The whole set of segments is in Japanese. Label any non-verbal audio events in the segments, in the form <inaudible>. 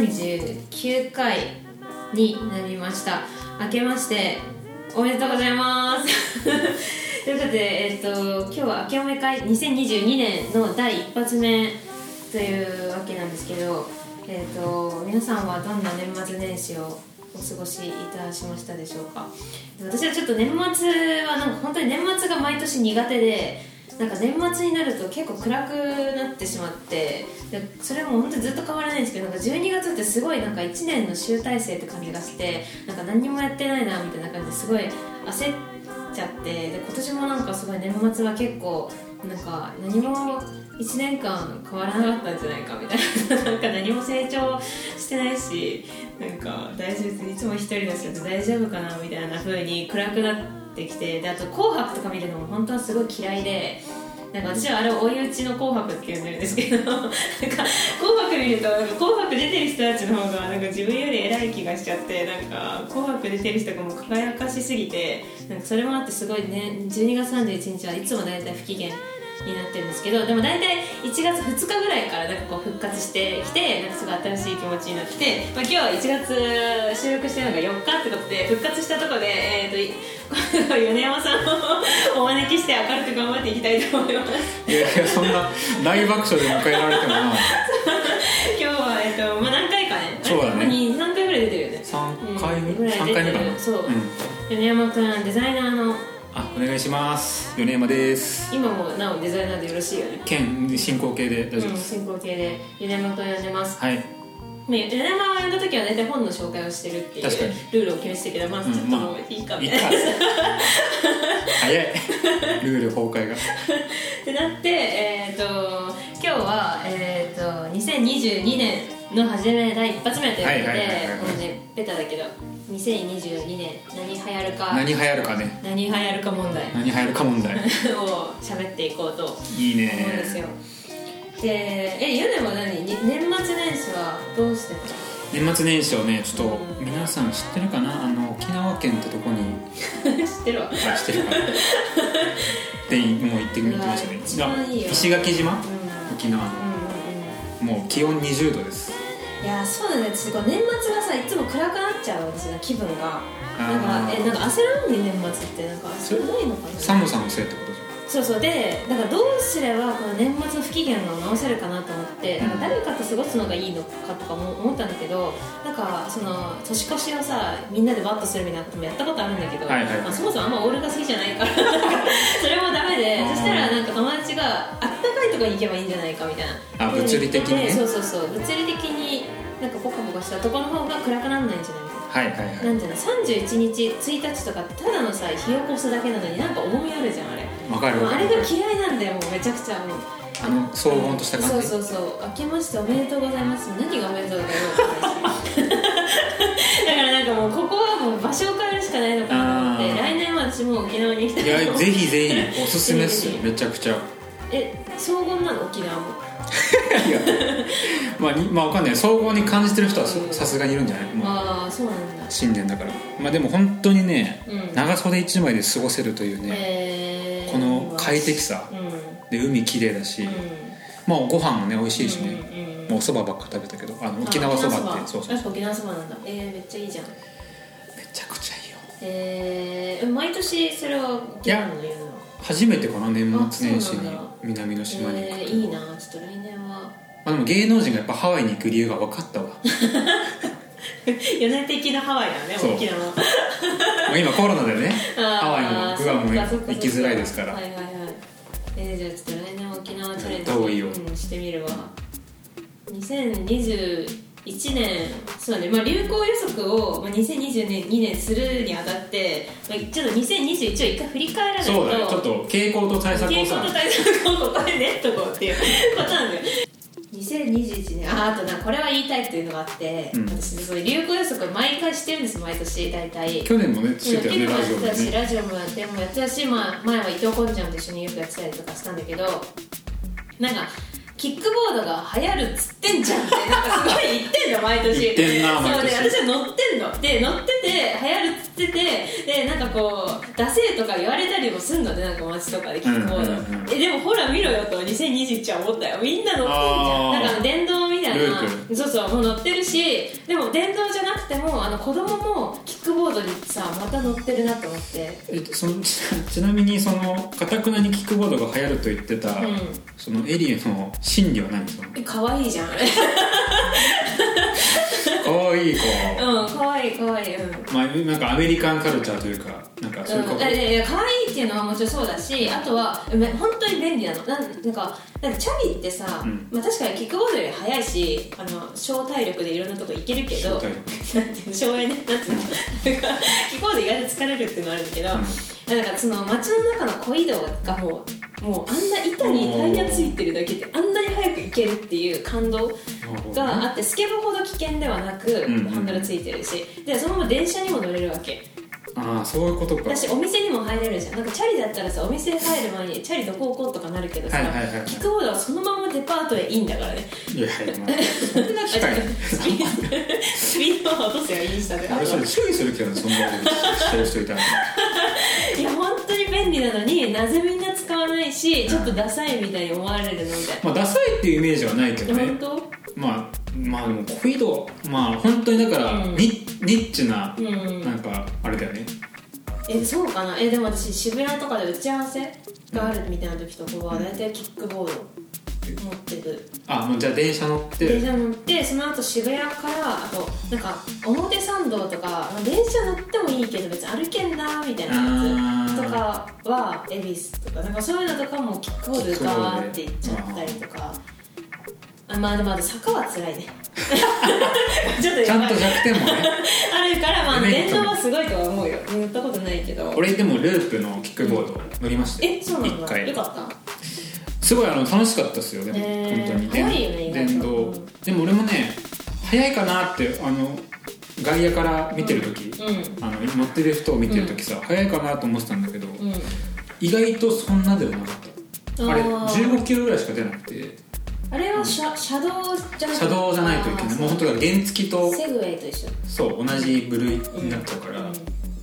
39回になりました。明けましておめでとうございます。<laughs> ということで、えっと、今日は明けおめ会2022年の第一発目というわけなんですけど、えっと、皆さんはどんな年末年始をお過ごしいたしましたでしょうか？私はちょっと年末はなんか本当に年末が毎年苦手でなんか年末になると結構暗くなってしまってでそれも本当ずっと変わらないんですけどなんか12月ってすごいなんか1年の集大成って感じがしてなんか何もやってないなみたいな感じですごい焦っちゃってで今年もなんかすごい年末は結構なんか何も1年間変わらなかったんじゃないかみたいな <laughs> なんか何も成長してないしなんか大丈夫いつも一人だし大丈夫かなみたいな風に暗くなってきてであと「紅白」とか見るのも本当はすごい嫌いで。なんか私はあれを追い打ちの紅白って呼んでるんですけど <laughs> なんか紅白見るとなんか紅白出てる人たちの方がなんか自分より偉い気がしちゃってなんか紅白出てる人がもう輝かしすぎてなんかそれもあってすごいね12月31日はいつも大体不機嫌になってるんですけどでも大体1月2日ぐらいからなんかこう復活してきてなんかすごい新しい気持ちになって、まあ、今日は1月収録してるのが4日ってことで復活したところで、えーと <laughs> 米山さんをお招きして明るく頑張っていきたいと思います。いやいやそんな大爆笑で迎えられてもな。<laughs> 今日は、えっとまあ、何回かねそうだね。3回ぐらい出てるよね。3回目、ぐらい3回目かな。そう、うん、米山君デザイナーのあお願いします。米山です。今もなおデザイナーでよろしいよね。県進行形で大丈夫です、うん、進行形で。米山と呼んでます。はい。ね、米山を呼んだ時は大体本の紹介をしてるっていうルールを決めてたけどまずちょっともういいかみたいな、うんまあ、早い。ルール崩壊が。<laughs> ってなってえっ、ー、と今日は、えーと、2022年の初め第一発目ということでもうねベタだけど2022年何流行るか何流行るかね。何流行るか問題。何流行るか問題。<laughs> を喋っていこうといいね思うんですよ。でえヨネは何？年末年始はどうしてた？年末年始をねちょっと皆さん知ってるかな？あの沖縄県ってとこに。<laughs> 知ってるわ。あ知ってるかな？<laughs> でもう行ってみてましたね。いい石垣島、うん、沖縄の、うん、もう気温20度です。いやそうだね。すごい年末がさいつも暗くなっちゃうんですよ気分が。なんかえなんか焦らんに年末ってなんかそれないのかな？寒さのせいってこと？そうそう。でだからどうすればこの年末不機嫌を直せるかなと思ってなんか誰かと過ごすのがいいのかとかも思ったんだけどなんかその年越しをさみんなでバッとするみたいなこともやったことあるんだけど、はいはい、まあ、そもそもあんまオールが好きじゃないから <laughs> それもダメでそしたらなんか友達があったかいところに行けばいいんじゃないかみたいな。あ物理的に、ね、そうそうそう。物理的になんかポカポカしたところの方が暗くならないんじゃないはいはいはい、なんていうの31日1日とかってただのさ火起こすだけなのになんか重みあるじゃんあれわかるあれが嫌いなんだよもうめちゃくちゃ。もうあの騒音とした感じ。そうそうそう。明けましておめでとうございます。何がおめでとうだかよ <laughs> だからなんかもうここはもう場所を変えるしかないのかなと思って。来年は私も沖縄に行きたい。いやぜひぜひおすすめっすよ。<laughs> めちゃくちゃ。え荘厳なの？沖縄も。<laughs> いや。まあ、まあわかんない総合に感じてる人はさすがにいるんじゃない、まあ、あそうなんだ。新年だから。まあでも本当にね、うん、長袖1枚で過ごせるというねこの快適さ、うん、で海綺麗だし、うん、まあご飯もね美味しいしね、うんうん、もうおそばばっか食べたけどあの沖縄そばってそうそう。沖縄そばなんだ。えー、めっちゃいいじゃん。めちゃくちゃいいよ。えー、毎年それは沖縄の言うの？初めてかな年末年始に南の島に行くえー、いいな。ちょっと来年は。あでも芸能人がやっぱハワイに行く理由が分かったわ <laughs> <laughs> 4年的なハワイだね沖縄 <laughs> 今コロナでねハワイもグアムも行きづらいですから。はいはいはい。えー、じゃあちょっと来年沖縄チャレンジ、うん、してみるわ。2021年そうね、まあ、流行予測を、まあ、2022年するにあたって、まあ、ちょっと2021を一回振り返らないとそうだね。ちょっと傾向と対策をさ。傾向と対策をここで練っとこうっていうことなんだよ2021年。ああとなこれは言いたいっていうのがあって、うん、私そ流行予測毎回してるんです毎年大体。去年もねしてたよねラジオも、ね、ラジオもやってもやってたし、まあ、前は伊藤こんちゃんと一緒によくやってたりとかしたんだけどなんかキックボードが流行るっつってんじゃん。ってなんかすごい言ってんの毎年。言ってんなそうで私は乗ってんの。で乗ってて流行るっつっててでなんかこう「出せ」とか言われたりもすんのでなんか街とかでキックボード、うんうんうん、えでもほら見ろよと2021は思ったよ。みんな乗ってんじゃん。なんか電動みたいないなそうそうもう乗ってるしでも電動じゃなくてもあの子供もキックボードにさまた乗ってるなと思って。えそのちなみにそのかたくなにキックボードが流行ると言ってた、うん、そのエリエの心理は何そのえ可愛いじゃん。可愛い子。うん可愛い可愛いうん。まあなんかアメリカンカルチャーというかなんかそういうこと、うん、いやいや可愛いっていうのはもちろんそうだしあとは本当に便利なの。なんなんかなんかチャリってさ、うん、まあ、確かにキックボードより速いしあの小体力でいろんなとこ行けるけど <laughs> なんていうの省エネ。なんていうの、うん、キックボード意外と疲れるっていうのはあるんだけど、うん、なんかその街の中の小移動がもうもうあんな板にタイヤついてるだけであんなに速く行けるっていう感動があってスケボーほど危険ではなく、ハンドルついてるし。でそのまま電車にも乗れるわけああそういうことか。私お店にも入れるじゃん。なんかチャリだったらさお店入る前にチャリどこ置こうとかなるけどさ、はいはいはい、キックボードはそのままデパートへいいんだからね。いやいやまあそんな近いスピードを落とせばいいしたで。俺それ注意するけどそんなことしてる人いたら。<laughs> いや本当に便利なのになぜみんな使わないしちょっとダサいみたいに思われるのみたいな、まあ、ダサいっていうイメージはないけどね。本当？まあまあでもコイドまあ本当にだからニ,、うん、ニッチな、うん、なんかあれだよね。えそうかな。えでも私渋谷とかで打ち合わせがあるみたいな時とかは大体キックボード持ってく。あもうじゃあ電車乗って。電車乗ってその後渋谷からあとなんか表参道とか電車乗ってもいいけど別に歩けんなみたいなやつとかは恵比寿とかなんかそういうのとかもキックボードでガーって行っちゃったりとか。あまあでも坂は辛いね。<laughs> ちょっとちゃんと弱点もね。あるからまあ電動はすごいとは思うよ。乗ったことないけど。俺でもループのキックボード乗りましたよ、えそうなんだ。よかった。すごいあの楽しかったですよね、えー、本当に。早いよね電動。でも俺もね早いかなってあの外野から見てる時、うん、あの乗ってる人を見てる時さ、うん、早いかなと思ってたんだけど、うん、意外とそんなではなかった。あれ15キロぐらいしか出なくてあれは車車道じゃない？車道じゃないといけない。もう本当だ原付とセグウェイと一緒。そう同じ部類になっちゃうから、ま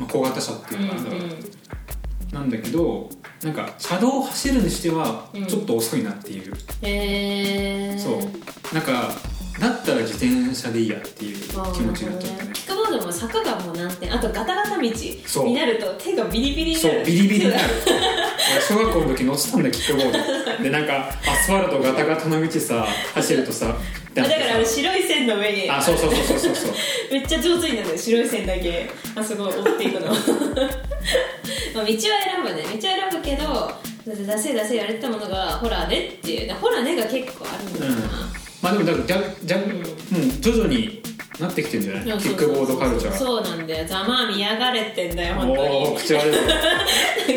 あ、小型車っていうか、うんうん、なんだけどなんか車道を走るにしてはちょっと遅いなっていう、へえそう。なんかだったら自転車でいいやっていう気持ちになっちゃったね。キックボードも坂がもう何点。あとガタガタ道になると手がビリビリになる。そうビリビリになる。<laughs> 小学校の時乗ってたんだよキックボード。でなんかアスファルトガタガタの道さ走るとさ <laughs> だから白い線の上に。あそうそうそうそうそう。<laughs> めっちゃ上手になる白い線だけ。あそこ追っていくの。まあ道は選ぶね。道は選ぶけど出せ出せやれたものがほらねっていう。ほらねが結構あるんだよな、うん、まあでもだからじゃじゃ、うん、もう徐々になってきてんじゃない？キックボードカルチャー。そうなんだよ。ざまあ見やがれってんだよ本当に。おお口悪い。だ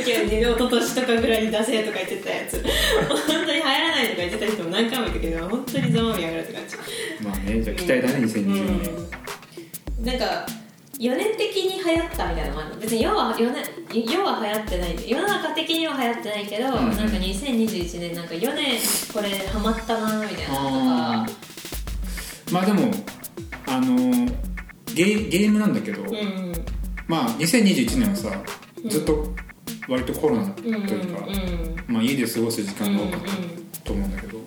けど一昨年とかぐらいに出せとか言ってたやつ。本当に流行らないとか言ってた人も何回も言ったけど本当にざまあ見やがれって感じ。まあねじゃあ期待だね、うん、2020年、うん、なんか4年的に流行ったみたいなのもあるの。別に世は世世は流行ってない世の中的には流行ってないけど、うん、なんか2021年なんか4年これハマったなみたいなのとか。まあでもあのゲゲームなんだけど、うん。うん、まあ2021年はさずっと割とコロナというか、うんうん、まあ、家で過ごす時間が多かったと思うんだけど、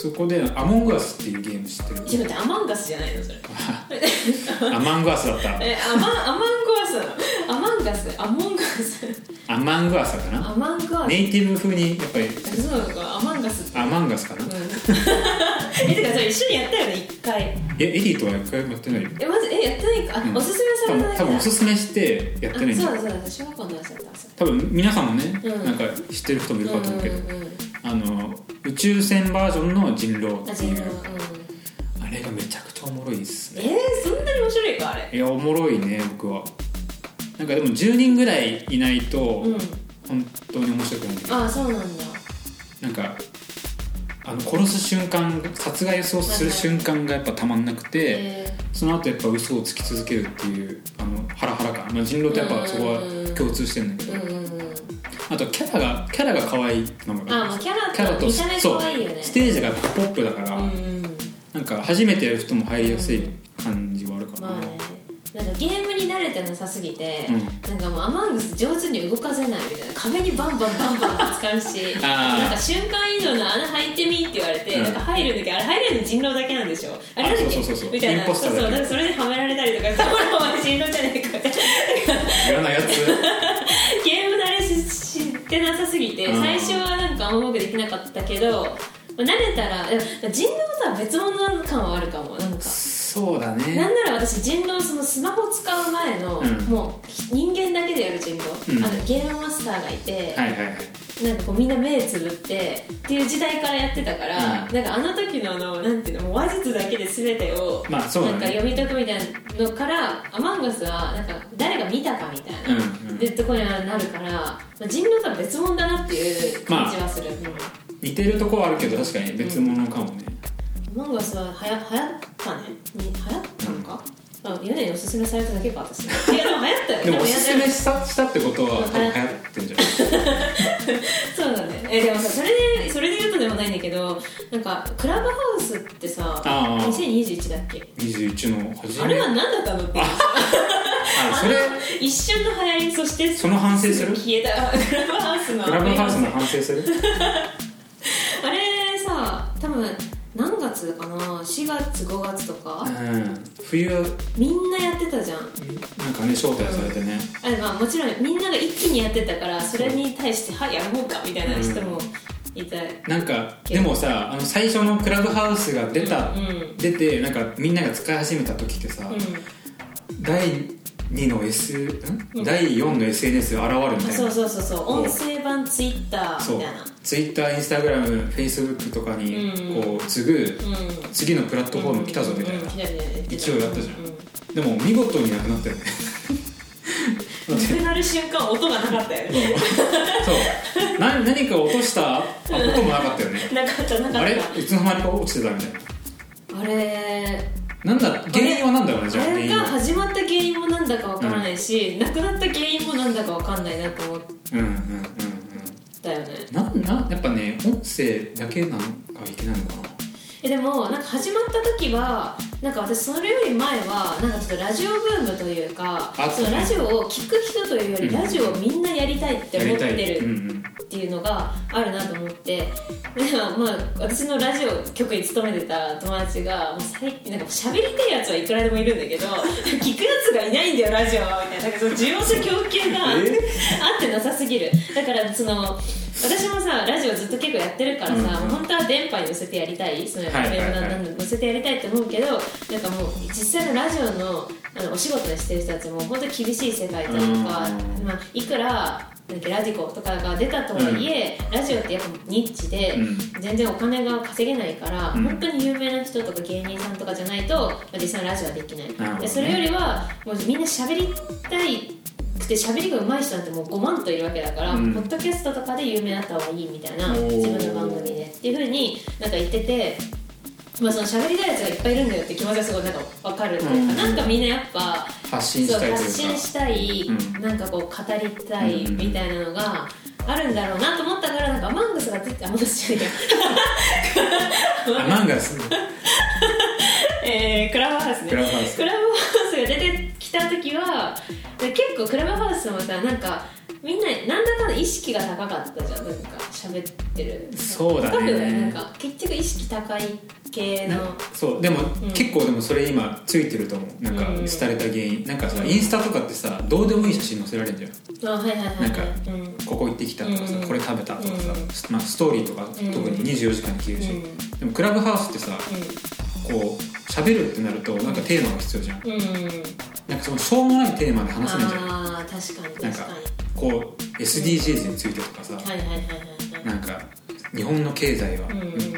そこで「アモングアス」っていうゲーム知ってる？待ってアマンガスじゃないのそれ。<laughs> アマングアスだった。えアマアマングアス。アマンガス。アモンガス。アマングアスかな。アマンス。ネイティブ風にやっぱり。そうなのか。アマンガス。アマンガスかな、うん、<laughs> えてかそれ一緒にやったよね一回。えエディとは一回もやってない？よえまずえやってないか、うん、おすすめされた多分おすすめしてやってないんだそうだそうだ。小学校のやつだった。多分皆さんもね、うん、なんか知ってる人もいるかと思うけど、うんうんうん、宙船バージョンの人狼っていう、うん、あれがめちゃくちゃおもろいですね。えー、そんなに面白いかあれ？いやおもろいね僕は。なんかでも10人ぐらいいないと、うん、本当に面白くない。ああそうなんだ。なんかあの殺す瞬間殺害をする瞬間がやっぱたまんなくて、その後やっぱ嘘をつき続けるっていうあのハラハラ感、まあ、人狼ってやっぱそこは共通してるんだけど、あとキャラがキャラが可愛いのもあキャラキャラと見た目可愛いよね。ステージがポップだから、うんうん、なんか初めてやる人も入りやすい感じはあるかな、まあね、なんかゲームに慣れてなさすぎて、うん、なんかもうアマングス上手に動かせないみたいな。壁にバンバンバンバンぶつかるし <laughs> なんか瞬間移動の穴入ってみって言われて、うん、なんか入るんだけどあれ入れるの人狼だけなんでしょ。あれだけ？みたいな。そうそう。だからそれではめられたりとか「<laughs> お前人狼じゃねえか」って。嫌なやつ。<laughs> ゲーム慣れししてなさすぎて最初はなんかあんまうまくできなかったけど慣れたら人狼とは別物感はあるかもなんかそうだね。なんなら私人狼そのスマホ使う前の、うん、もう人間だけでやる人狼、うん、あのゲームマスターがいて、はいはいはい。なんかこうみんな目つぶってっていう時代からやってたから、うん、なんかあの時のあのなんていうのもう話術だけで全てを、まあそうね、なんか読み解くみたいなのからアマンガスはなんか誰が見たかみたいな、うんうん、でとこになるから、まあ、人狼とは別物だなっていう感じはする、まあ、似てるとこはあるけど確かに別物かもね、アマンガスははや流行ったね。流行ったのか、あ屋根におすすめされただけか私。<laughs> いやでも流行ったよでもおすすめしたしたってことは流行ってんじゃない <laughs> そうだね。えでもさそれでそれで言うとでもないんだけどなんかクラブハウスってさ2021だっけ？21の初めあれは何だったの？ってあそれ <laughs> 一瞬の流行りそしてその反省する？消えた。クラブハウスのクラブハウスの反省する？あれさ多分何月かな？4月5月とか、うん、冬。みんなやってたじゃん。なんかね招待されてね、うん、あまあ、もちろんみんなが一気にやってたからそれに対して「はいやろうか」みたいな人もいた、うん、なんかでもさあの最初のクラブハウスが出た、うん、出てなんかみんなが使い始めた時ってさ、第2の S、うん、第4の SNS が現るみたいな。そうそうそうそう。音声版ツイッターみたいな。ツイッターインスタグラムフェイスブックとかにこう次ぐ、次のプラットフォーム来たぞみたいな勢いあったじゃん、でも見事になくなったよねなくなる瞬間音がなかったよね。そう。な何か落とした？音もなかったよね。<laughs> なかったなかった。あれ？いつの間にか落ちてたみたいな。あれなんだ原因は何だろうねじゃああれが始まった原因も何だかわからないし、うん、なくなった原因も何だかわかんないなと思ってうんうんうんだよねなんなやっぱね音声だけなのがいけないのかな。えでもなんか始まった時はなんか私それより前はなんかちょっとラジオブームというかそのラジオを聴く人というよりラジオをみんなやりたいって思ってるっていうのがあるなと思って。でまあ私のラジオ局に勤めてた友達がもう最近なんか喋りたいやつはいくらでもいるんだけど <laughs> 聞くやつがいないんだよラジオはみたいな。なんかその需要と供給があってなさすぎる。だからその私もさラジオずっと結構やってるからさ、うん、本当は電波に乗せてやりたい。そのウェブなん乗せてやりたいって思うけどなんかもう実際のラジオのあのお仕事にしてる人たちも本当に厳しい世界というか、うん、まあ、いくらラジコとかが出たとはいえ、うん、ラジオってやっぱニッチで、全然お金が稼げないから、うん、本当に有名な人とか芸人さんとかじゃないと、まあ、実際のラジオはできない、でそれよりはもうみんな喋りたいで喋りが上手い人なんてもう5万といるわけだから、うん、ポッドキャストとかで有名になった方がいいみたいな自分の番組で。っていうふうになんか言ってて。まあ、その喋りたいやつがいっぱいいるんだよって気持ちはすごいなんか分かるうん、なんかみんなやっぱ発信したい発信したい、うん、なんかこう語りたいみたいなのがあるんだろうなと思ったからなんかアマンガスが出てアマンガスじゃないア <laughs> マンガス？<laughs> えー、クラブハウスね。クラブハウス。が出てきた時は結構クラブハウスもさなんかみんななんだかんだ意識が高かったじゃんなんか喋ってる。そうだね。なんか結局意識高い系の。そう。でも、うん、結構でもそれ今ついてると思う。なんか廃れた原因、うん、なんかさインスタとかってさどうでもいい写真載せられるじゃん。あはいはいはい、なんか、うん、ここ行ってきたとかさ、これ食べたとかさ、まあ、ストーリーとか特に24時間に消えるし、でもクラブハウスってさ、こう喋るってなるとなんかテーマが必要じゃん、なんかそのしょうもないテーマで話せないじゃん。あ確かに。なんかこう SDGs についてとかさ、なんか日本の経済は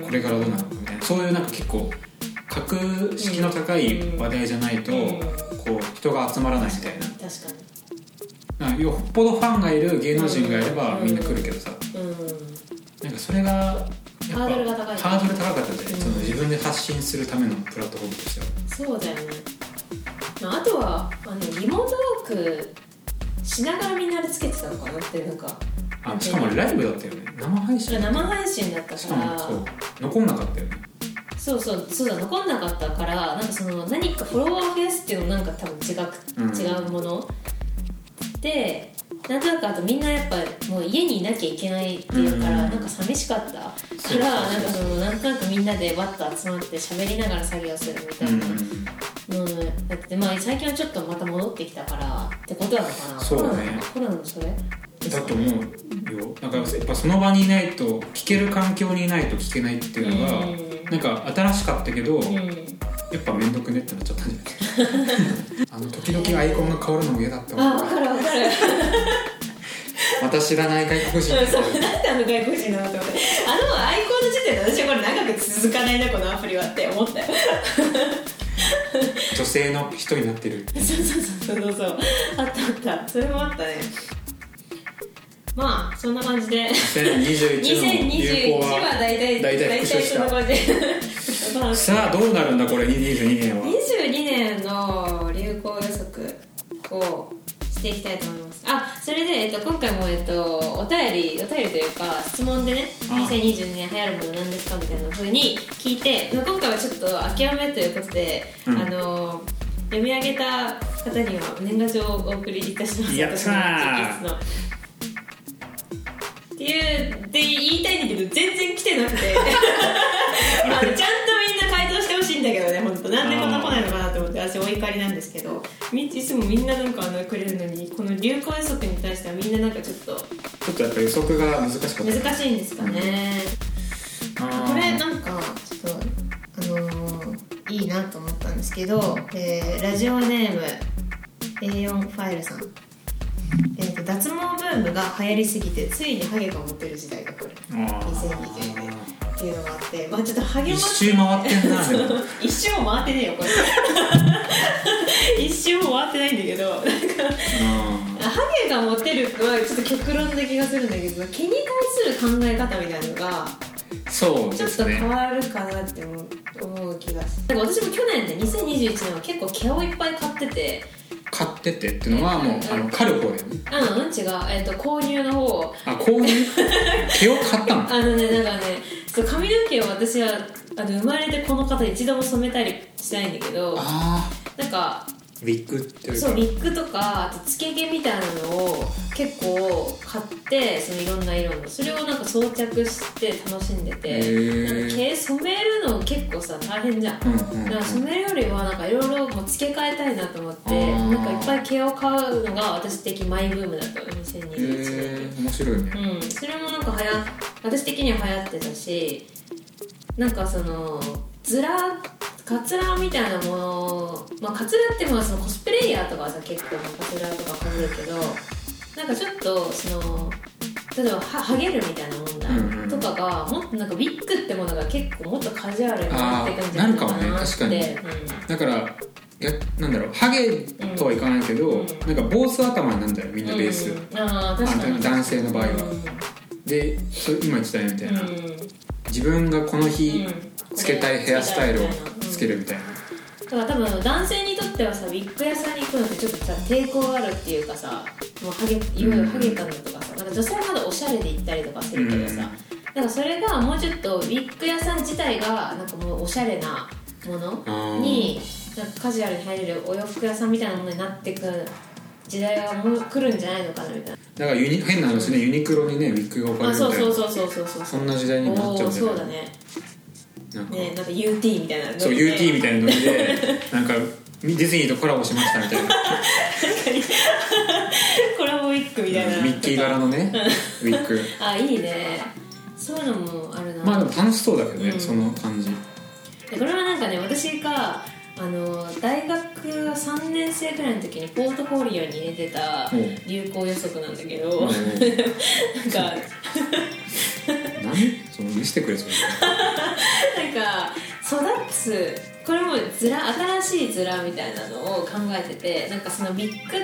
これからどうなのかみたいなそういうなんか結構格式の高い話題じゃないと、こう人が集まらないみたいな。確かに。よっぽどファンがいる芸能人がいればみんな来るけどさ、なんかそれがハードルが高い。ハードル高かったじゃん、その自分で発信するためのプラットフォームとしては。そうだよね。あとはあのリモートワークしながらみんなでつけてたのかなってなんか。あしかもライブだったよね。生配信。生配信だったから。そう。残んなかったよね。そうそうそうだ残んなかったからなんかその何かフォロワーを増やすっていうのもなんか多分違く、うん、違うもの。でなんとなくあとみんなやっぱもう家にいなきゃいけないっていうから、なんか寂しかったからなんかそのなんとなくみんなでわっと集まって喋りながら作業するみたいな。の、だってまあ最近はちょっとまた戻ってきたからってことなのかな。そうね。コロナのそれ？だと思うよ。なんかやっぱその場にいないと聞ける環境にいないと聞けないっていうのが、うん、なんか新しかったけど、うん、やっぱ面倒くねってなっちゃったんじゃない？<laughs> あの時々アイコンが変わるのも嫌だったわ。あ分かる分かる。<laughs> また知らない外国人そうなんであの外国人なのと思って。あのアイコンの時点で私はこれ長く続かないなこのアプリはって思ったよ <laughs> 女性の人になってる。そうそうそうそうそう。あったあった。それもあったね。まあそんな感じで。2021の流行は大体大体復習した。<laughs> さあどうなるんだこれ？22年は。22年の流行予測をしていきたいと思います。あそれで、えっと、今回も、えっと、お便りお便りというか質問でね2022年流行るもの何ですかみたいなふうに聞いて今回はちょっと諦めということで、うん、あの読み上げた方には年賀状をお送りいたします。やったー。っていうって言いたいんだけど全然来てなくて。<laughs> あのちゃんいんだけどね本当なんでこんな来ないのかなと思って私お怒りなんですけどいつもみんななんかあのくれるのにこの流行予測に対してはみんななんかちょっとちょっとやっぱ予測が難しかった。難しいんですかね、うん、これなんかちょっとあのー、いいなと思ったんですけど、えー、ラジオネーム A4 ファイルさん。えーと、脱毛ブームが流行りすぎてついにハゲが持てる時代がこれ2020年っていうのがあってまあちょっとハゲ一周回ってんな。<laughs> 一周も回ってねえよこれ。<laughs> 一周も回ってないんだけどなんかハゲが持てるはちょっと極論な気がするんだけど毛に対する考え方みたいなのがそう、ね、ちょっと変わるかなって思う気がする。私も去年ね2021年は結構毛をいっぱい買ってて買っててっていうのはもう、あの狩る方だよねうんうん違う、えーと、購入の方。あ購入？<laughs> 毛を買ったの？あのねなんかねそう髪の毛を私はあの生まれてこの方一度も染めたりしないんだけどあなんかウィッグっていうそうウィッグとかあとつけ毛みたいなのを結構買ってそのいろんな色の。それをなんか装着して楽しんでて。なんか毛染めるの結構さ大変じゃん。うんうんうん、だから染めるよりはなんかいろいろもう付け替えたいなと思ってなんかいっぱい毛を買うのが私的マイブームだった2021年面白い。ねうん。それもなんかはや私的には流行ってたしなんかそのずらカツラみたいなもの、まあ、カツラってまあそのコスプレイヤーとかはさ結構カツラとかかぶるけどなんかちょっとその例えばハゲるみたいな問題、うんうん、とかがもっとなんかウィッグってものが結構もっとカジュアルになっていくんじゃないかなって。なるかもね。確かに、うん、だからやなんだろうハゲとはいかないけど、うん、なんか坊主頭になるんだよみんなベース、うん、あ確かに。男性の場合は、でそ今言ってたよみたいな、自分がこの日つけたいヘアスタイルをつけるみたいな、だから多分男性にとってはさウィッグ屋さんに行くのってちょっとさ抵抗があるっていうかさもうハゲいわゆるハゲたのとかさなんか女性はまだおしゃれで行ったりとかするけどさ、だからそれがもうちょっとウィッグ屋さん自体がなんかもうおしゃれなものになんかカジュアルに入れるお洋服屋さんみたいなものになってく時代はもう来るんじゃないのかなみたいな。だからユニ変な話ね、ユニクロにねウィッグが置かれるみたいな。そうそうそうそうそうそんな時代になっちゃうんじゃないそうだねなんか,、ね、なんか UT みたいなそう UT みたいなノリで <laughs> なんかディズニーとコラボしましたみたいな。<laughs> コラボウィッグみたいな、ミッキー柄のねウィッグ <laughs> あいいね。そういうのもあるな。まあでも楽しそうだけどね、うん、その感じ。これはなんかね私があの大学3年生ぐらいの時にポートフォリオに入れてた流行予測なんだけど、<laughs> なんか <laughs> 何？その見せてくれそれなんか育つこれもずら新しいズラみたいなのを考えててなんかそのビッグ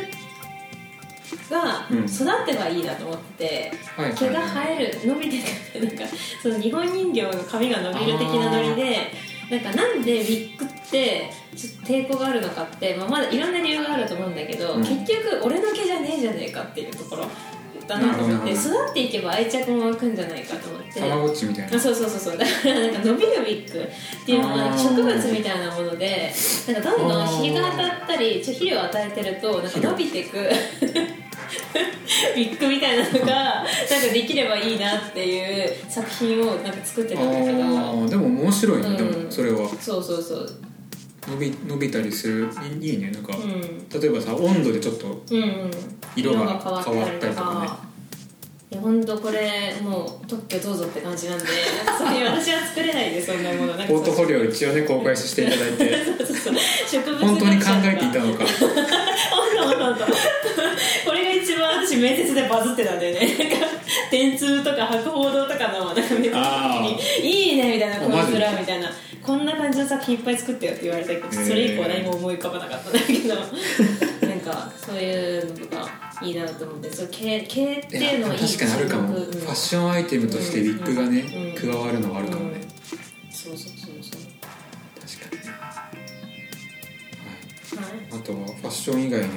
が育てばいいなと思ってて、うん、毛が生える伸びててなんかその日本人形の髪が伸びる的なノリでなんかなんでウィッグってちょっと抵抗があるのかって、まあ、まだいろんな理由があると思うんだけど、うん、結局俺の毛じゃねえじゃねえかっていうところだなと思って。育っていけば愛着も湧くんじゃないかと思って。たまごっちみたいな。あそうそうそうそう。<laughs> だからなんか伸びるウィッグっていうのは植物みたいなものでなんかどんどん日が当たったりちょ肥料を与えてるとなんか伸びていく。ウィッグみたいなのがなんかできればいいなっていう作品をなんか作ってたんだけど。でも面白いね、うん、でもそれは。そうそうそう伸び伸びたりする。いいねなんか、うん、例えばさ温度でちょっと色が変わったりとか。ね。いや本当これもう特許どうぞって感じなんで <laughs> それ私は作れないでそんなもの。ポートフォリオ一応ね公開していただいて。植物本当に考えていたのか。本当本当これが一番私面接でバズってたんだよね。電通とか博報堂とかのなんか面接に「いいね」みたいな「このスラ」みたいなこんな感じの作品いっぱい作ってよって言われたけどそれ以降何も思い浮かばなかったんだけど。<laughs> なんかそういうのとかいいなと思ってそう毛毛っていうのはいい確かにあるかも、うん、ファッションアイテムとしてウィッグがね、うん、加わるのはあるかもね、そうそうそうそう。確かに。はい、はい、あとはファッション以外にも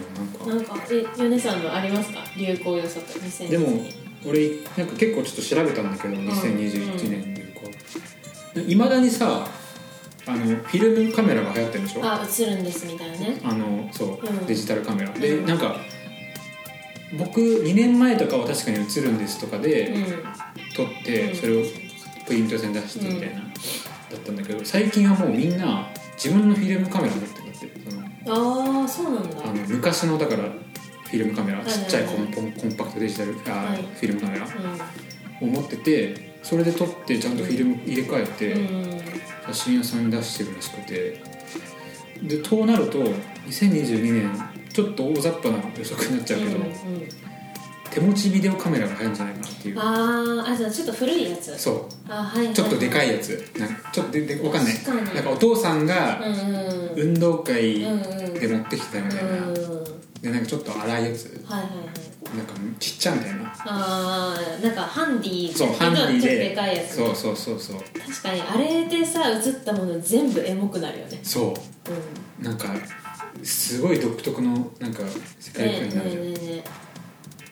なんか。なんかえ米さんのありますか？流行予測2020でも俺なんか結構ちょっと調べたんだけど2021年流行いま、だにさあのフィルムカメラが流行ってるでしょ？あ映るんですみたいなね。あのそう、うん、デジタルカメラ。で、なんか僕2年前とかは確かに映るんですとかで撮ってそれをプリント線出してみたいな、だったんだけど最近はもうみんな自分のフィルムカメラ持ってるってその。ああそうなんだ。あの昔のだからフィルムカメラ、ちっちゃいコンコンパクトデジタルあ、はい、フィルムカメラを持っててそれで撮ってちゃんとフィルム入れ替えて写真屋さんに出してるらしくて。でとなると2022年ちょっと大雑把な予測になっちゃうけど、うんうん、手持ちビデオカメラが入るんじゃないかなっていう。ああじゃあちょっと古いやつ。そう。あ、はい、はい、ちょっとでかいやつ。なんかちょっとでで分かんない。なんかお父さんが運動会で持ってきたみたいな、うんうん、でなんかちょっと荒いやつ。はいはいはいなんかちっちゃみたいな。ああなんかハンディそうハンディで。でかいやつ、そうそうそうそう。確かにあれでさ映ったもの全部エモくなるよね。そう、うん、なんかすごい独特のなんか世界観になるじゃん、ねねね、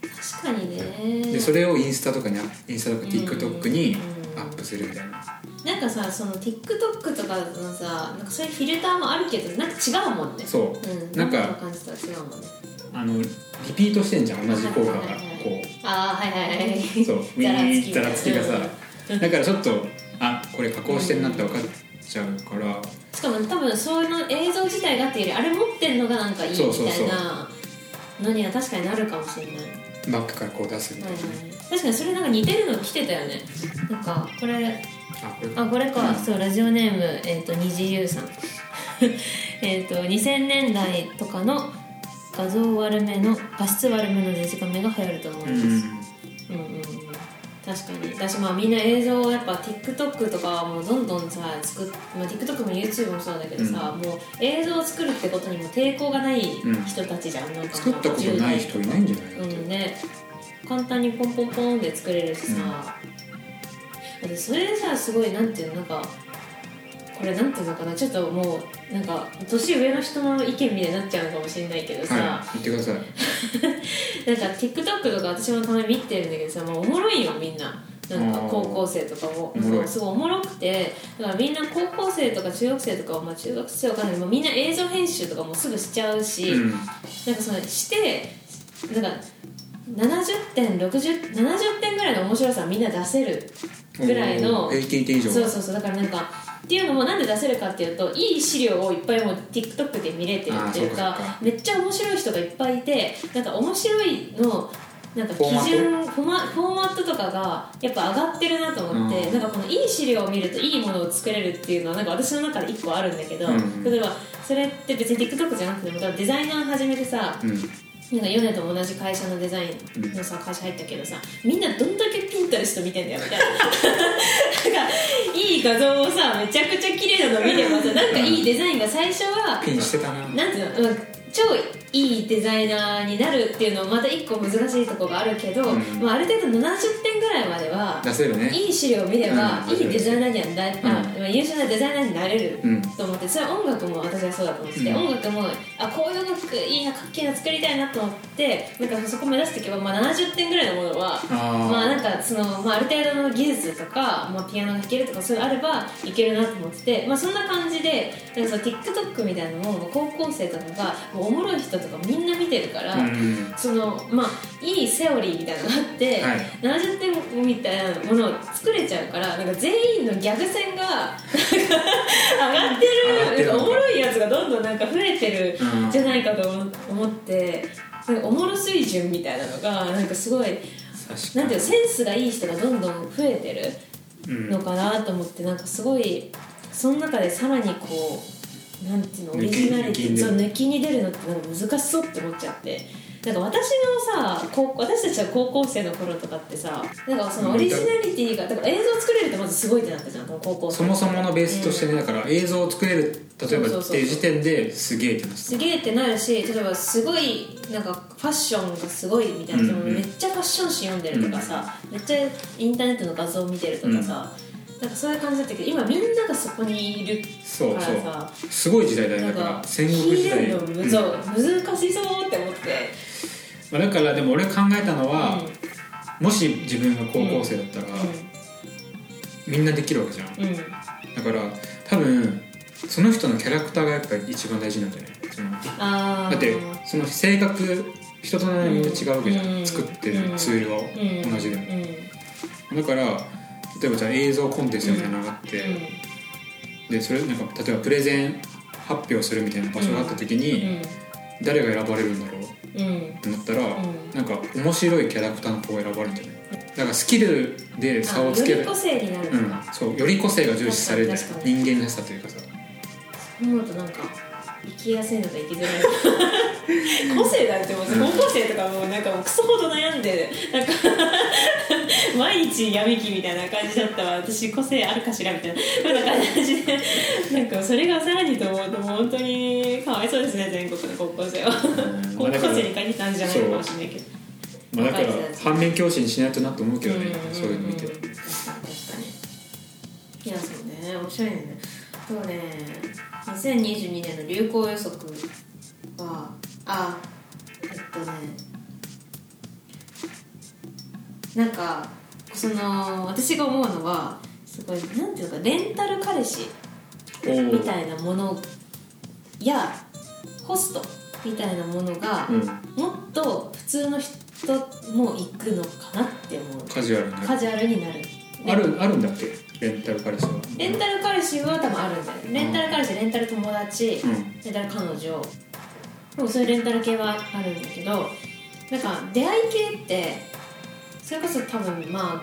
確かにね。でそれをインスタとかにインスタとか TikTok にアップするみたいな、なんかさその TikTok とかのさなんかそういうフィルターもあるけどなんか違うもんね。そう、うん、なんか感じとは違うもんねあのリピートしてんじゃん同じ効果が。こう。ああはいはいはい。そう。<laughs> ウィーザラつきがさ、だからちょっとあこれ加工してんなって分かっちゃうから、しかも多分そういうの映像自体がっていうよりあれ持ってんのがなんかいいみたいなのには確かになるかもしれない。バックからこう出すみたいな、確かにそれなんか似てるの来てたよね。なんかこれあこれか、うん、そうラジオネーム、えーと、虹優さん。<laughs> えと2000年代とかの画像悪めの画質悪めのデジカメが流行ると思います、うん、うんうん確かに。私まあみんな映像をやっぱ TikTok とかもうどんどんさ作っ、まあ、TikTok も YouTube もそうだけどさ、うん、もう映像を作るってことにも抵抗がない人たちじゃん、うん、なんか作ったことない人いないんじゃないうん。ね。簡単にポンポンポンで作れるしさ、うん、それでさすごいなんていうの？なんかこれなんていうのかな？ちょっともうなんか年上の人の意見みたいになっちゃうかもしれないけどさ、はい、言ってください。<laughs> なんか TikTok とか私もたまに見てるんだけどさもうおもろいよみんな。なんか高校生とかも。すごい。おもろくて。だからみんな高校生とか中学生とかまあ中学生わかんない。もうみんな映像編集とかもすぐしちゃうし、うん、なんかそのしてなんか70点60 70点ぐらいの面白さみんな出せるぐらいのそうそうそう。だからなんかっていうのもなんで出せるかっていうといい資料をいっぱいもう TikTok で見れてるっていうかめっちゃ面白い人がいっぱいいてなんか面白いのなんか基準フォマフォーマットとかがやっぱ上がってるなと思って、うん、なんかこのいい資料を見るといいものを作れるっていうのはなんか私の中で1個あるんだけど、うん、例えばそれって別に TikTok じゃなくてもデザイナー始めてさ、うんなんかヨネと同じ会社のデザインのさ会社入ったけどさみんなどんだけピンタレスト見てんだよみたいな。なんかいい画像をさめちゃくちゃ綺麗なの見ればさなんかいいデザインが最初はピンしてたな。なんていうの、うん、超いいデザイナーになるっていうのもまた一個難しいところがあるけど、うん、まあ、ある程度70点ぐらいまでは出せる、ね、いい資料を見れば、うん、いいデザイナーにはな、うん、あ、優秀なデザイナーになれると思ってそれは音楽も私はそうだと思ってて、音楽もあこういう音楽いいなかっけえな作りたいなとと思ってなんかそこ目指していけば、まあ、70点ぐらいのものはまあなんかその、まあ、ある程度の技術とか、まあ、ピアノが弾けるとかそういうのあればいけるなと思ってて、まあ、そんな感じでなんかその TikTok みたいなのも高校生とかがもうおもろい人とかみんな見てるから、うん、そのまあいいセオリーみたいなのがあって、はい、70点みたいなものを作れちゃうからなんか全員のギャグ線が <laughs> 上がってる。おもろいやつがどんどんなんか増えてるじゃないかと思って、なんかおもろ水準みたいなのがなんかすごいなんていうセンスがいい人がどんどん増えてるのかなと思って、なんかすごいその中でさらにこうなんていうのオリジナリティそう抜きに出るのってなんか難しそうって思っちゃって。なんか私のさ私たちは高校生の頃とかってさなんかそのオリジナリティがだから映像作れるってまずすごいってなったじゃん高校生。そもそものベースとしてね、だから映像を作れる例えばっていう時点ですげえってなすげえってなるし例えばすごいなんかファッションがすごいみたいな、うんうん、めっちゃファッション誌読んでるとかさ、うん、めっちゃインターネットの画像を見てるとかさ、うんなんかそういう感じだったけど今みんながそこにいるからさ。すごい時代だよだから。戦国時代。そう難しそうって思って。まあ、だからでも俺考えたのは、うん、もし自分が高校生だったら、うん、みんなできるわけじゃん、うん、だから多分その人のキャラクターがやっぱり一番大事なんじゃないそのだってその性格人となりみんな違うわけじゃん、作ってるツールは同じでも、だから例えばじゃあ映像コンテストみたいなのがあって、でそれなんか例えばプレゼン発表するみたいな場所があった時に、誰が選ばれるんだろう？ってなったら、うん、なんか面白いキャラクターの子が選ばれるんじゃない？だからスキルで差をつける。より個性になる、うん、そうより個性が重視される人間らしさというかさ。そう思うとなんか生きやすいのか生きづらい。個性だってもう高校生とかもうなんかもうクソほど悩んでなんか毎日闇期みたいな感じだったわ私個性あるかしらみたいな。そんな感じでなんかそれがさらにと思うと本当にかわいそうですね全国の高校生は。高校生に限ったんじゃないかもしれない。けどまあ、だから反面教師にしないとなと思うけどね、そういうの見て確かに。いやそうね。面白いね。そうね2022年の流行予測はあえっとねなんかその私が思うのはすごいなんていうかレンタル彼氏みたいなものやホストみたいなものが、もっと普通の人も行くのかなって思う。カジュアルにカジュアルになる。あるあるんだっけ？レンタル彼氏は。レンタル彼氏は多分あるんだよレンタル彼氏レンタル友達、うん、レンタル彼女。でもそういうレンタル系はあるんだけどなんか出会い系ってそれこそ多分まあ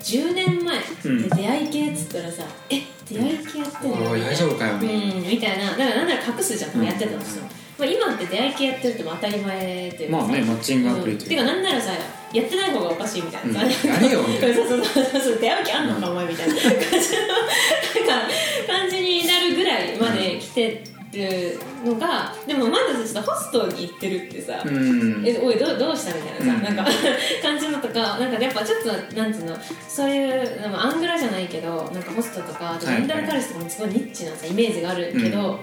10年前で出会い系っつったらさ、うん、え出会い系やってん。の大丈夫かよ、うん、みたいな。だからなんなら隠すじゃん、やってたんですよ、まあ、今って出会い系やってるっても当たり前というかまあねマッチングアプリっていうか、うん、てかなんならさやってない方がおかしいみたいな。さ、うん、やれよみたいな。そうそうそう。そう出会う気あんのか、お前みたいな。感じのなんか感じになるぐらいまで来てるのがでもまだちょっとホストに行ってるってさ「うん、えおいどどうした?」みたいなさ、うん、なんか感じのとかなんかやっぱちょっとなんつうのそういうアングラじゃないけどなんかホストとかレンタル彼氏とかもすごいニッチなさイメージがあるけど、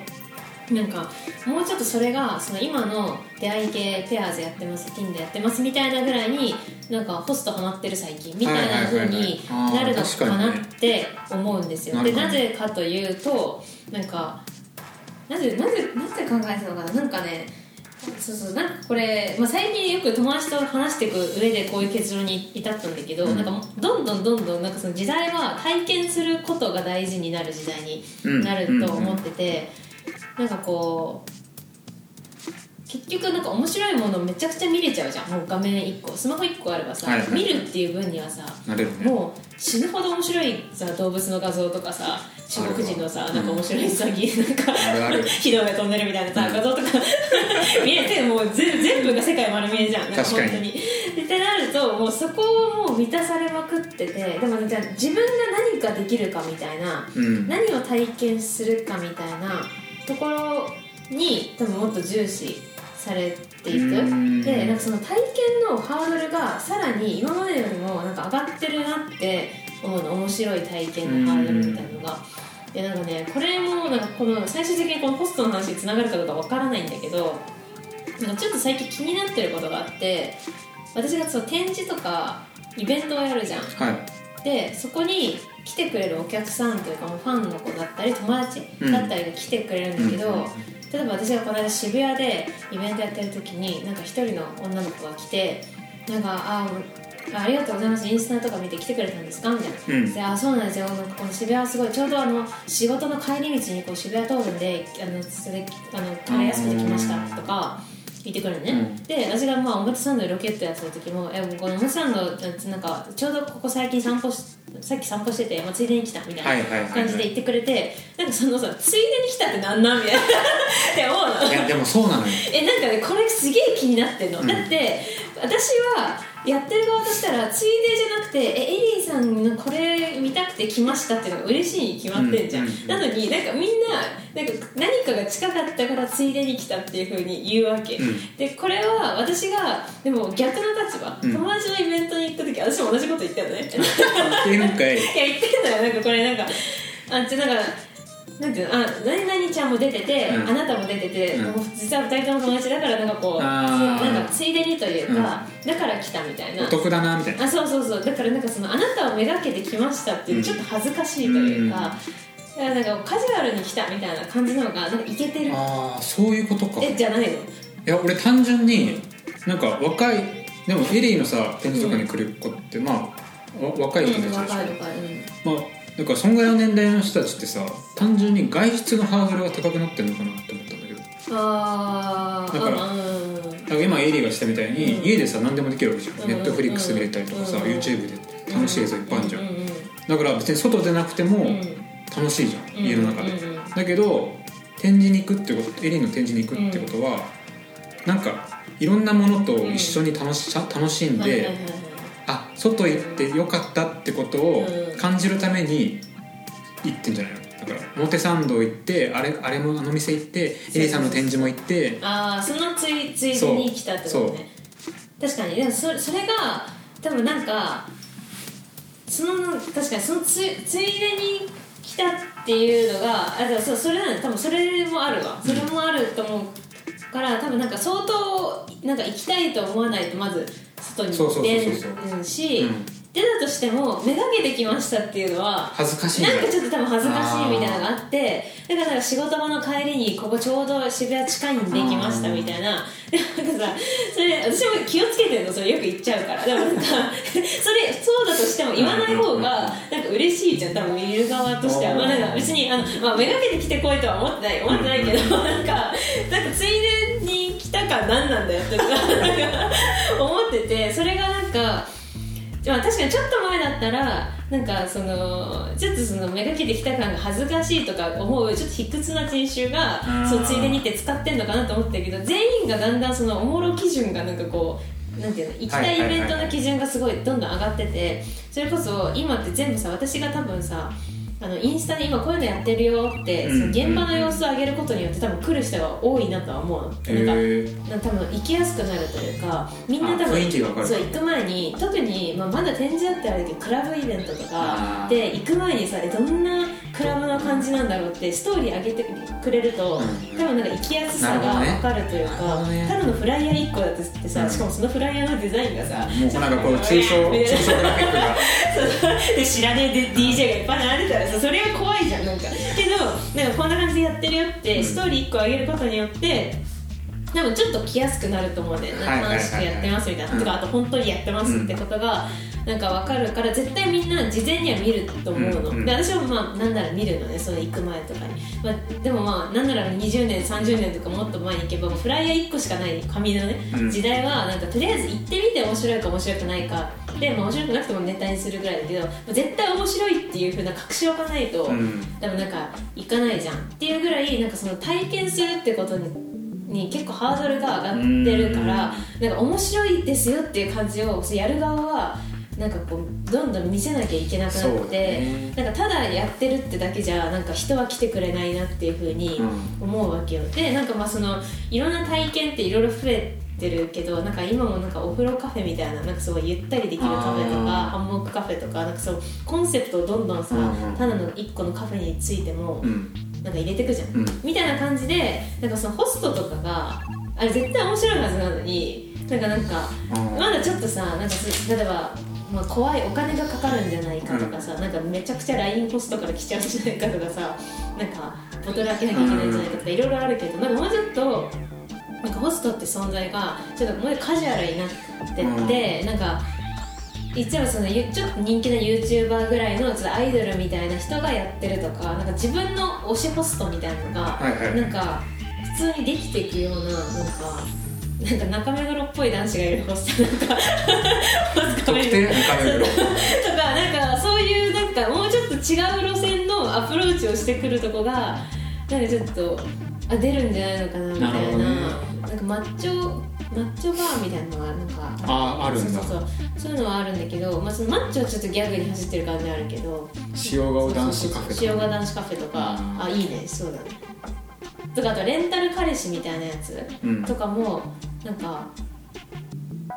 なんかもうちょっとそれがその今の出会い系ペアーズやってます Tinder やってますみたいなぐらいになんかホストハマってる最近みたいなふうになるのかなって思うんですよ、でなぜかというとなんかなぜなぜなぜ考えたのかななんかねそうそうなんかこれ、まあ、最近よく友達と話していく上でこういう結論に至ったんだけど、うん、なんかどんどんどんどんなんかその時代は体験することが大事になる時代になると思ってて、なんかこう結局なんか面白いものめちゃくちゃ見れちゃうじゃん。もう画面1個スマホ1個あればさ、はいはい、見るっていう分にはさ、ね、もう死ぬほど面白いさ動物の画像とかさ中国人のさなんか面白い詐欺、なんか火の上飛んでるみたいなさ、画像とか。見えてもう全部が世界丸見えじゃん。なんか本当に。ってなるともうそこをもう満たされまくっててでもじゃあ自分が何かできるかみたいな、うん、何を体験するかみたいなところに多分もっと重視されていく。でなんかその体験のハードルがさらに今までよりもなんか上がってるなって思うの面白い体験のハードルみたいなのが。でなんかねこれもなんかこの最終的にこのホストの話につながるかどうかわからないんだけどなんかちょっと最近気になってることがあって私がその展示とかイベントをやるじゃん、はい、でそこに来てくれるお客さんというかファンの子だったり友達だったりが来てくれるんだけど、うん、例えば私がこの間渋谷でイベントやってる時になんか一人の女の子が来てなんかあありがとうございますインスタとか見て来てくれたんですか？みたいな、うん、であそうなんですよ。この渋谷はすごいちょうどあの仕事の帰り道にこう渋谷東部であのそれあの帰りやすくて来ましたとか言ってくるね、うん、で私がまあ表参道でロケットやってた時も「えこの表参道なんかちょうどここ最近散歩しさっき散歩してて、まあ、ついでに来たみたいな感じで言ってくれて、なんかそのさついでに来たってなんなんみたいな。<laughs> って思うの。いやでもそうなのよ。えなんかねこれすげえ気になってんの、うん、だって私はやってる側としたらついでじゃなくて「えエリーさんのこれ見たくて来ました」っていうのが嬉しいに決まってんじゃん。うんうんうん、なのになんかみんななんか何かが近かったからついでに来たっていうふうに言うわけ、うん、でこれは私がでも逆の立場、うん、友達のイベントに行った時私も同じこと言ったよね。<laughs> 言ってんかいいや言ってんだよ。なんかこれなんかあじゃなんかなんていうの？あ何々ちゃんも出てて、うん、あなたも出てて、うん、実は2人とも友達だからなんかこうなんかついでにというか、うん、だから来たみたいな。お得だなみたいな。あそうそうそう。だからなんかそのあなたをめがけて来ましたっていうちょっと恥ずかしいというか、だからなんかカジュアルに来たみたいな感じの方がなんかいけてる。ああそういうことか。えじゃないの？いや俺単純になんか若いでもエリーのさ展示とかに来る子って、まあ若い人たちでしょ、うん、若い若い、うん、まあだからそんぐらいの年代の人たちってさ単純に外出のハードルが高くなってるのかなって思ったんだけど。ああだからか今エリーがしたみたいに、うん、家でさ何でもできるわけじゃん、ネットフリックス見れたりとかさ、うん、YouTube で楽しい映像いっぱいあるじゃん、だから別に外でなくても楽しいじゃん、家の中で、だけど展示に行くってことエリーの展示に行くってことは、うん、なんかいろんなものと一緒に楽し,、楽しんで、あ外行ってよかったってことを感じるために行ってんじゃないの？だから表参道行ってあれあれもあの店行ってエリさんの展示も行って。ああそのついついでに来たってことね。確かに。でもそそれが多分なんかその確かにそのつついでに来たっていうのがあでもそうそれなん多分それもあるわ。それもあると思うから多分なんか相当なんか行きたいと思わないとまず外に出るし出たとしても目がけてきましたっていうのは恥ずかしいなんかちょっと多分恥ずかしいみたいなのがあってだから仕事場の帰りにここちょうど渋谷近いんできましたみたいな。なんかさそれ私も気をつけてるのそれよく言っちゃうから。でもなんかそれそうだとしても言わない方がなんか嬉しいじゃん。多分見る側としては、まあ、なんか別にあの、まあ、目がけて来てこいとは思ってない思ってないけどなんかなんかついでに来たか何なんだよって <laughs> 思っててそれがなんかまあ、確かにちょっと前だったらなんかそのちょっとそのめがけてきた感が恥ずかしいとか思うちょっと卑屈な人種がそうついでにって使ってんのかなと思ったけど全員がだんだんそのおもろ基準がなんかこうなんていうの行きたいイベントの基準がすごいどんどん上がっててそれこそ今って全部さ私が多分さあのインスタで今こういうのやってるよって、その現場の様子を上げることによって多分来る人が多いなとは思うの、なんか多分行きやすくなるというかみんな多分そう行く前に特に、まあ、まだ展示あってあるけどクラブイベントとかで行く前にさどんなクラブの感じなんだろうってストーリー上げてくれると、多分なんか行きやすさが分かるというか、ね、ただのフライヤー1個だってさ、しかもそのフライヤーのデザインがさもうなんかこう抽象抽象グラフィックがで知らねえ DJ がいっぱい並んでたらさそれは怖いじゃん。なんか。けどなんかこんな感じでやってるよってストーリー1個上げることによってでもちょっと来やすくなると思うんだよね楽しくやってますみたいな、とかあと本当にやってますってことが、なんか分かるから絶対みんな事前には見ると思うの、うん。うん、で私もまあなんなら見るのね。その行く前とかに、まあ、でもまあなんなら20年30年とかもっと前に行けばフライヤー1個しかない紙のね、うん、時代はなんかとりあえず行ってみて面白いか面白くないかで、まあ、面白くなくてもネタにするぐらいだけど、まあ、絶対面白いっていうふうな確信を置かないと、うん、多分なんか行かないじゃんっていうぐらいなんかその体験するってことにに結構ハードルが上がってるからなんか面白いですよっていう感じをやる側はなんかこうどんどん見せなきゃいけなくなって、ね、なんかただやってるってだけじゃなんか人は来てくれないなっていうふうに思うわけよ、うん、でなんかまあそのいろんな体験っていろいろ増えてるけどなんか今もなんかお風呂カフェみたいななんかすごいゆったりできるカフェとかハンモックカフェとかなんかそうコンセプトをどんどんさ、うん、ただの1個のカフェについても、うん、なんか入れてくじゃん、みたいな感じでなんかそのホストとかがあれ絶対面白いはずなのになんかなんかまだちょっとさなんか例えばまあ、怖いお金がかかるんじゃないかとかさ、うん、なんかめちゃくちゃ LINE ホストから来ちゃうんじゃないかとかさなんかボトル開けなきゃいけないんじゃないかとかいろいろあるけどなんかもうちょっとなんかホストって存在がちょっともうカジュアルになってって、うん、なんか一応そのちょっと人気な YouTuber ぐらいのちょっとアイドルみたいな人がやってるとかなんか自分の推しホストみたいなのが、はいはい、なんか普通にできていくようななんかなんか中目黒っぽい男子がいるホストなんか <laughs> 特定中目黒。<laughs> とかなんかそういうなんかもうちょっと違う路線のアプローチをしてくるとこがなんかちょっとあ出るんじゃないのかなみたいな。な、ね,、なんかマッチョマッチョバーみたいなのがなんかああるんだ。そうそうそう。いうのはあるんだけど、まあ、そのマッチョはちょっとギャグに走ってる感じあるけど塩顔男子カフェ塩顔男子カフェとかあいいね。そうだね。とかあとレンタル彼氏みたいなやつとかも、なんか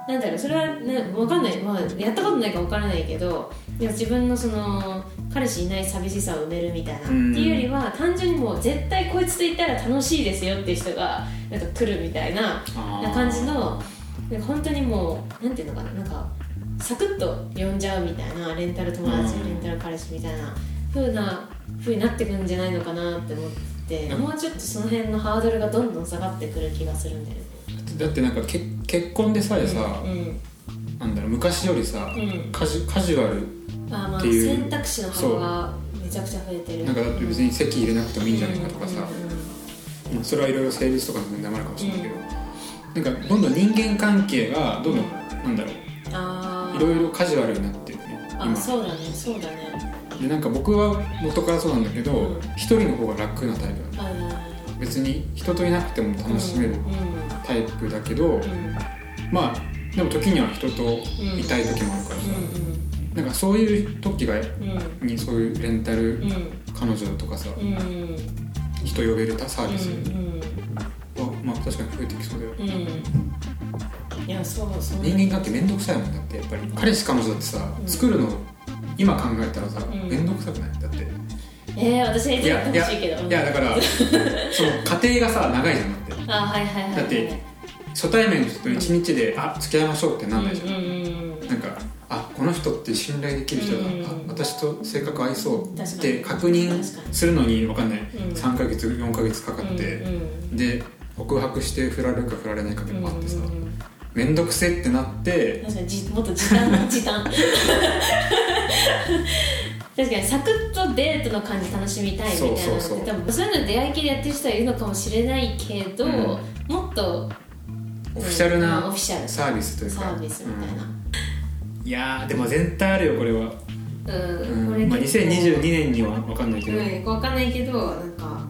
なんだろうそれは、ね、分かんない、まあ、やったことないか分からないけど自分のその彼氏いない寂しさを埋めるみたいな、っていうよりは単純にもう絶対こいつといったら楽しいですよっていう人がなんか来るみたいなな感じのなんか本当にもうなんていうのかななんかサクッと呼んじゃうみたいなレンタル友達、レンタル彼氏みたいな風な風になってくんじゃないのかなって思って、もうちょっとその辺のハードルがどんどん下がってくる気がするんだよね。だってなんかけ結婚でさえさ、うん、なんだろう昔よりさ、うん、カジカジュアルっていう。選択肢の幅がめちゃくちゃ増えてる。なんかだって別に席入れなくてもいいんじゃないかとかさ、うん、それはいろいろ成立とかの問題もあるかもしれないけど、なんかどんどん人間関係がどんどん、なんだろう。いろいろカジュアルになってるねあそうだね。そうだね。でなんか僕は元からそうなんだけど一、人の方が楽なタイプなの、別に人といなくても楽しめるタイプだけど、まあでも時には人といたい時もあるからさ、なんかそういう時が、にそういうレンタル彼女とかさ、人呼べるサービスは、まあ確かに増えてきそうだよ、いやそうそう。人間関係面倒くさいもんだってやっぱり。彼氏彼女だってさ、作るの今考えたらさ面倒くさくない？だって。えー、私はいつやいけど。いやだから <laughs> その過程がさ長いじゃんだって。あはいはいはい、はい、だって初対面の人と1日で、うん、あ付き合いましょうってなんないじゃん,、あこの人って信頼できる人だ、うん。私と性格合いそうって確認するのに分かんない、うん、3か月4か月かかって、うんうん、で告白して振られるか振られないかでもあってさ、面倒、くせってなって確かにもっと時短時短 <laughs> 確かにサクッとデートの感じ楽しみたいみたいなのって多分そういうの出会い系でやってる人はいるのかもしれないけど、うん、もっとオフィシャルなサービスというか。サービスみたいな、うん、いやでも全体あるよこれは。うん、これまあ、2022年には分かんないけど、うん、分かんないけどなんか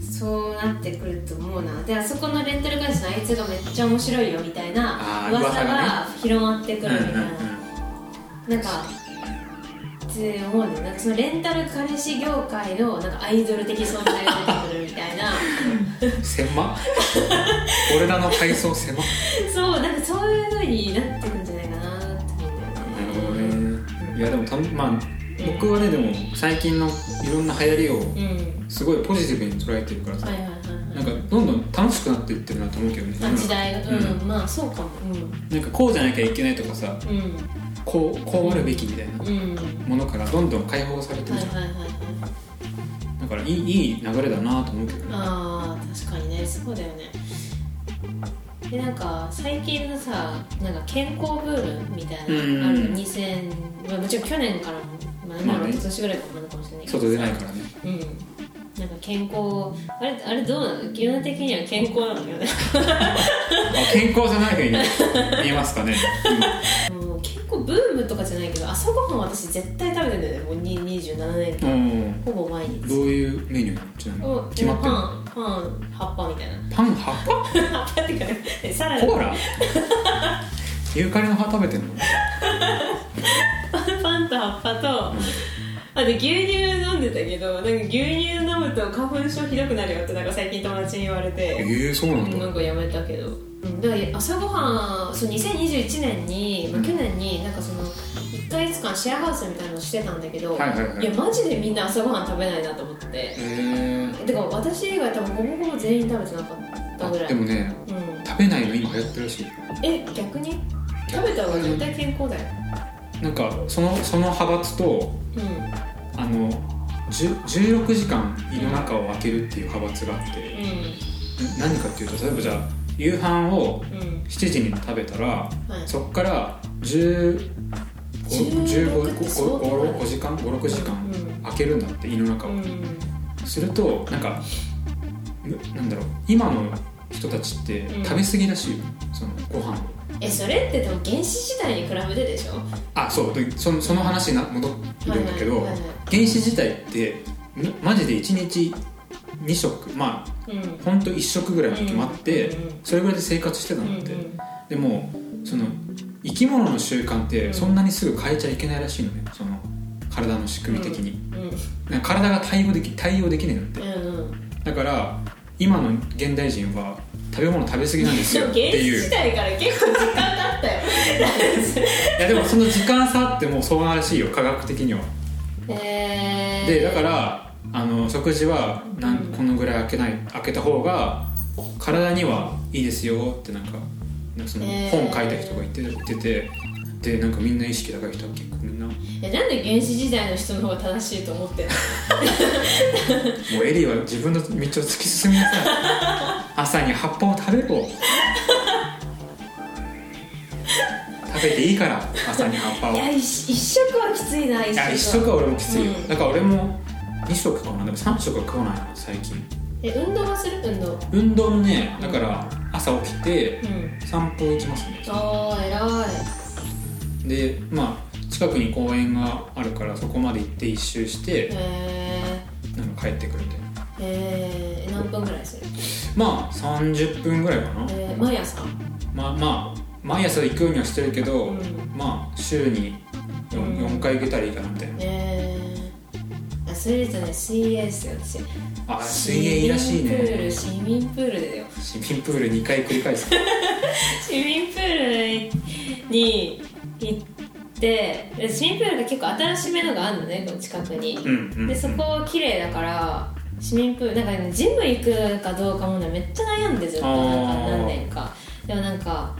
そうなってくると思うな。であそこのレンタル会社のあいつがめっちゃ面白いよみたいな噂が広まってくるみたいな、ね、なんかって思うんだよなんかそのレンタル彼氏業界のなんかアイドル的存在が出てくるみたいな。狭俺らの階層狭 <laughs> そうなんかそういうふうになってくんじゃないかいやでもたまあ僕はねでも最近のいろんな流行りをすごいポジティブに捉えてるからさ、なんかどんどん楽しくなっていってるなと思うけどね。時代が。うん、うん、まあそうかも、うん、なんかこうじゃなきゃいけないとかさ、うん、こうこうあるべきみたいなものからどんどん解放されてるじゃん、はいはいはいはい、だからいいいい流れだなと思うけどね。ああ確かにね。そうだよねでなんか最近のさなんか健康ブームみたいなのある2000、まあ、もちろん去年からも、まあ、今年ぐらいかもかもしれないけど外出ないからね。うん。なんか健康あれあれどうなの？基本的には健康なのよね。<laughs> 健康じゃないふうに見えますかね、うん、もう結構ブームとかじゃないけど朝ごはん私絶対食べてるんだよね。もう27年間、うん、ほぼ毎日。どういうメニューちなみに。決まってるパンパン葉っぱみたいな。パン葉っぱ？葉っぱってかねサラダ。コーラ？ユーカリの葉食べてんの？パンと葉っぱと、うんあで牛乳飲んでたけどなんか牛乳飲むと花粉症ひどくなるよってなんか最近友達に言われてえー、そうなんだ。なんかやめたけど、うん、だから朝ごはんそう2021年に、まあ、去年になんかその1か月間シェアハウスみたいなのしてたんだけど、はいはいはい、いやマジでみんな朝ごはん食べないなと思って。えー、てか私以外多分ほぼほぼ全員食べてなかったぐらい。でもね、うん、食べってるらしいえ逆に？食べた方が絶対健康だよ。なんかそのその派閥と、うん、あの16時間胃の中を開けるっていう派閥があって、うん、何かっていうと例えばじゃあ夕飯を7時に食べたら、うんはい、そこから10 15, 5時間56時間開けるんだって胃の中を、するとなんかなんだろう今の人たちって食べ過ぎらしいよ、そのご飯。をえそれってでも原始時代に比べてでしょ？あそう。でそのその話に戻るんだけど、原始時代ってマジで1日2食まあ、うん、ほんと1食ぐらい決まって、それぐらいで生活してたんだって、でもその生き物の習慣ってそんなにすぐ変えちゃいけないらしいのねその体の仕組み的に、体が対応でき対応できないんだって、だから今の現代人は食べ物食べ過ぎなんですよっていう。時代から結構時間経ったよ。いやでもその時間差ってもうそうならしいよ科学的には。へえー、でだからあの食事はなんこのぐらい開けない開けた方が体にはいいですよってなんかその本書いた人が言って言っててでなんかみんな意識高い人は結構みんな。えなんで原始時代の人の方が正しいと思ってんの？<laughs> もうエリーは自分の道を突き進みなさい朝に葉っぱを食べろ。食べていいから朝に葉っぱをいや一食はきついな一食は。一食は俺もきついよ、うん、だから俺も2食かな？でも3食は食わないな最近。え運動はする？運動。運動もねだから朝起きて散歩行きますね、うん、ああ偉い。でまあ近くに公園があるからそこまで行って一周してなんか帰ってくるみたいな。えー、何分ぐらいする？まあ30分ぐらいかな、えー、毎朝？まあまあ毎朝行くようにはしてるけど、うん、まあ週に 4,、うん、4回行けたらいいかなみたいな。えー、あそれとね水泳ですよ。私あ水泳いいらしいね。市民プールだよ。市民プール2回繰り返す市民 <laughs> プールに行って市民プールが結構新しめのがあるのねこの近くに、うんうんうん、でそこ綺麗だから市民プールなんか、ね、ジム行くかどうかもねめっちゃ悩んでずっとなんか何年か。でもなんか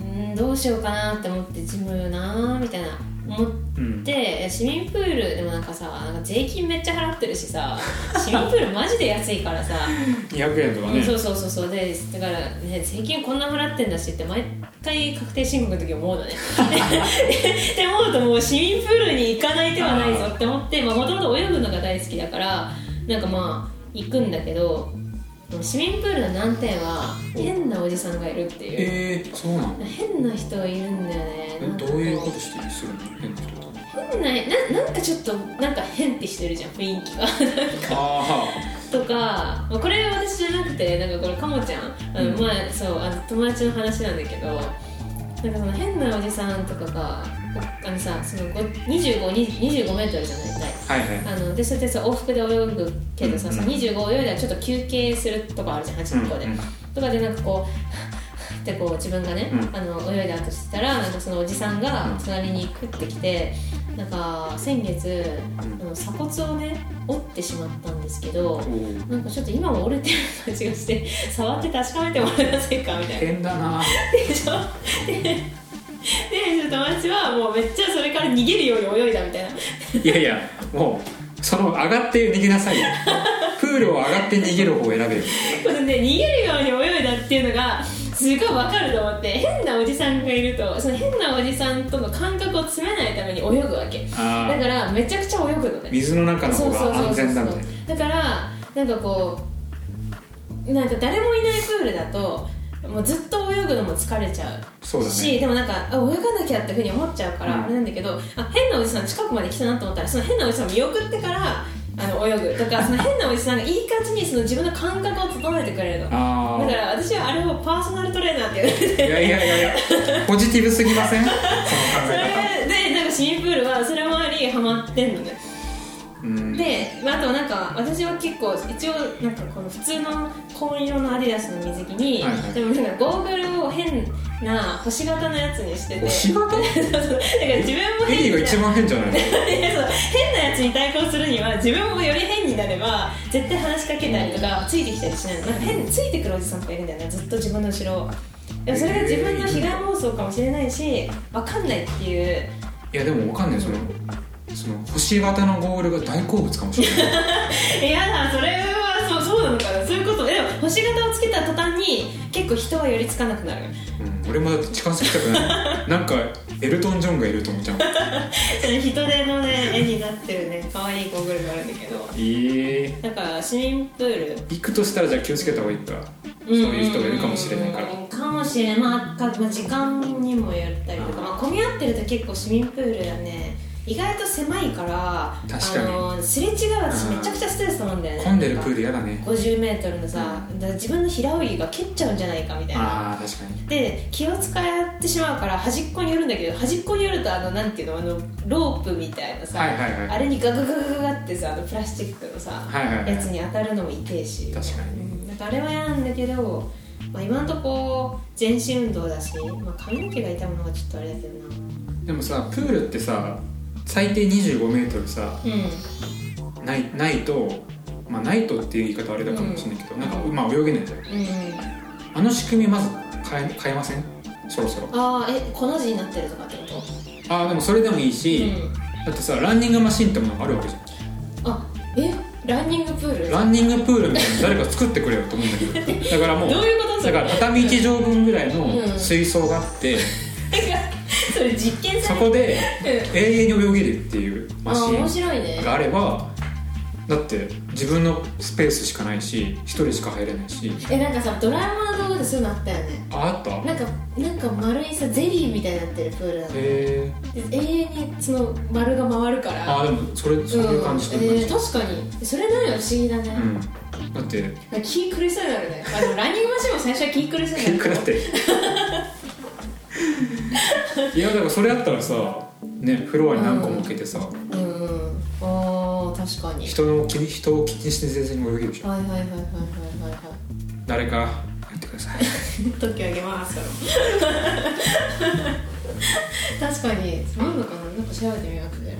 うんどうしようかなって思ってジムなーみたいな思って、うん、市民プールでもなんかさなんか税金めっちゃ払ってるしさ <laughs> 市民プールマジで安いからさ。200円とかね。そうそうそうそう。でだからね税金こんな払ってんだしって毎回確定申告の時思うのね。<laughs> って思うともう市民プールに行かない手はないぞって思ってもともと泳ぐのが大好きだからなんかまあ行くんだけど市民プールの難点は変なおじさんがいるっていうえー、そうなん変な人がいるんだ。よねどういうことしてるするの？変な人変なななんかちょっとなんか変ってしてるじゃん雰囲気が。なんか。とか、まあ、これは私じゃなくてなんかこれかもちゃん。あの、うん、まあそうあの友達の話なんだけどなんかその変なおじさんとかがあのさその25 25メートルじゃないはいはい、あのでそうやってさ往復で泳ぐけどさ、うんうん、25泳いだらちょっと休憩するとこあるじゃん8個で、うん。うん、とかでなんかこうってこう自分がね、うん、あの泳いだとしたらなんかそのおじさんが隣に食ってきてなんか先月、あの鎖骨をね折ってしまったんですけど、なんかちょっと今も折れてる感じがして触って確かめてもらえませんかみたいな変だなでしょでで友達はもうめっちゃそれから逃げるように泳いだみたいな。いやいやもうその上がって逃げなさいよ。プールを上がって逃げる方を選べるこれね逃げるように泳いだっていうのがすごい分かると思って変なおじさんがいるとその変なおじさんとの感覚を詰めないために泳ぐわけ。だからめちゃくちゃ泳ぐのね。水の中の方が安全だみたいなだからなんかこうなんか誰もいないプールだともうずっと泳ぐのも疲れちゃうし、ね、でもなんか泳がなきゃってふうに思っちゃうからあれなんだけど、うん、あ変なおじさん近くまで来たなと思ったらその変なおじさん見送ってからあの泳ぐだから <laughs> その変なおじさんがいい感じにその自分の感覚を整えてくれるの。だから私はあれをパーソナルトレーナーって言われていやいやいやいや <laughs> ポジティブすぎません？その考え方。でなんか市民プールはそれもありハマってんのねで、あとなんか私は結構一応なんかこの普通の紺色のアディダスの水着に、はいはい、でもなんかゴーグルを変な星型のやつにしてて。星型？<laughs> だから自分も変が一番変じゃない <laughs> 変なやつに対抗するには自分もより変になれば絶対話しかけたりとかついてきたりしないの。なんか変ついてくるおじさんとかいるんだよね。ずっと自分の後ろでもそれが自分の被害妄想かもしれないし分かんないっていう。いやでも分かんないそのその星型のゴールが大好物かもしれない。<laughs> いやだそれはそうそうなのかな。そういうこと。でも星型をつけた途端に結構人は寄りつかなくなる、うん、俺もだって近づきたくない。<laughs> なんかエルトン・ジョンがいると思っちゃう。<laughs> それ人手のね絵になってるね。可愛いゴーグルがあるんだけど。ええ。ー、だから市民プール。行くとしたらじゃあ気をつけた方がいいか。そういう人がいるかもしれないから。かもしれない、まあ、かまあ時間にもよったりとか、まあ、混み合ってると結構市民プールはね意外と狭いから確かに。あのすれ違う私めちゃくちゃストレスたまんだよね。混んでるプール嫌だね。50m のさ、だ自分の平泳ぎが蹴っちゃうんじゃないかみたいな。ああ確かに。で気を使ってしまうから端っこに寄るんだけど端っこに寄るとあのなんていうのあのロープみたいなさ、はいはいはい。あれにガガガガガガってさあのプラスチックのさ、はいはいはいやつに当たるのも痛いし。確かにうんなんかあれは嫌なんだけど、まあ、今んとこ全身運動だし、まあ、髪の毛が痛むのがちょっとあれだけどな。でもさプールってさ最低2 5メートルさうん。ないないとまあないとっていう言い方あれだかもしれないけど、うん。なんかまあ泳げないじゃん。うんあの仕組みまず変え変えません？そろそろ。ああえこの字になってるとかってこと？ああでもそれでもいいし、うん。だってさランニングマシンってものがあるわけじゃん。あえランニングプール？ランニングプールみたいなの <laughs> 誰か作ってくれよと思うんだけど。だからもうどういうことそれ？だから畳1畳分ぐらいのうん。水槽があって、それ実験されそこでうん。永遠に泳げるっていうマシあ面ン白いね。があればだって自分のスペースしかないし一人しか入れないし。えなんかさドラえもんの動画でそういうのあったよね。ああった？へなんかなんか丸いさゼリーみたいになってるプールなの。でえ永遠にその丸が回るから。ああでもそれそういう感じしてるうん。えー、確かに。それなのよ不思議だね、うん。だって気狂いそうになるね。あのランニングマシンも最初は気狂いそうになる結果だって <laughs> いやだからそれあったらさねフロアに何個も置けてさ、うんうんあー確かに。人の気に人を気にして全然泳げるでしょ。はいはいはいはいはいはい。はい誰かやってください。<laughs> 特許あげます <laughs> 確かに。あんのかな。なんか調べてみなくて。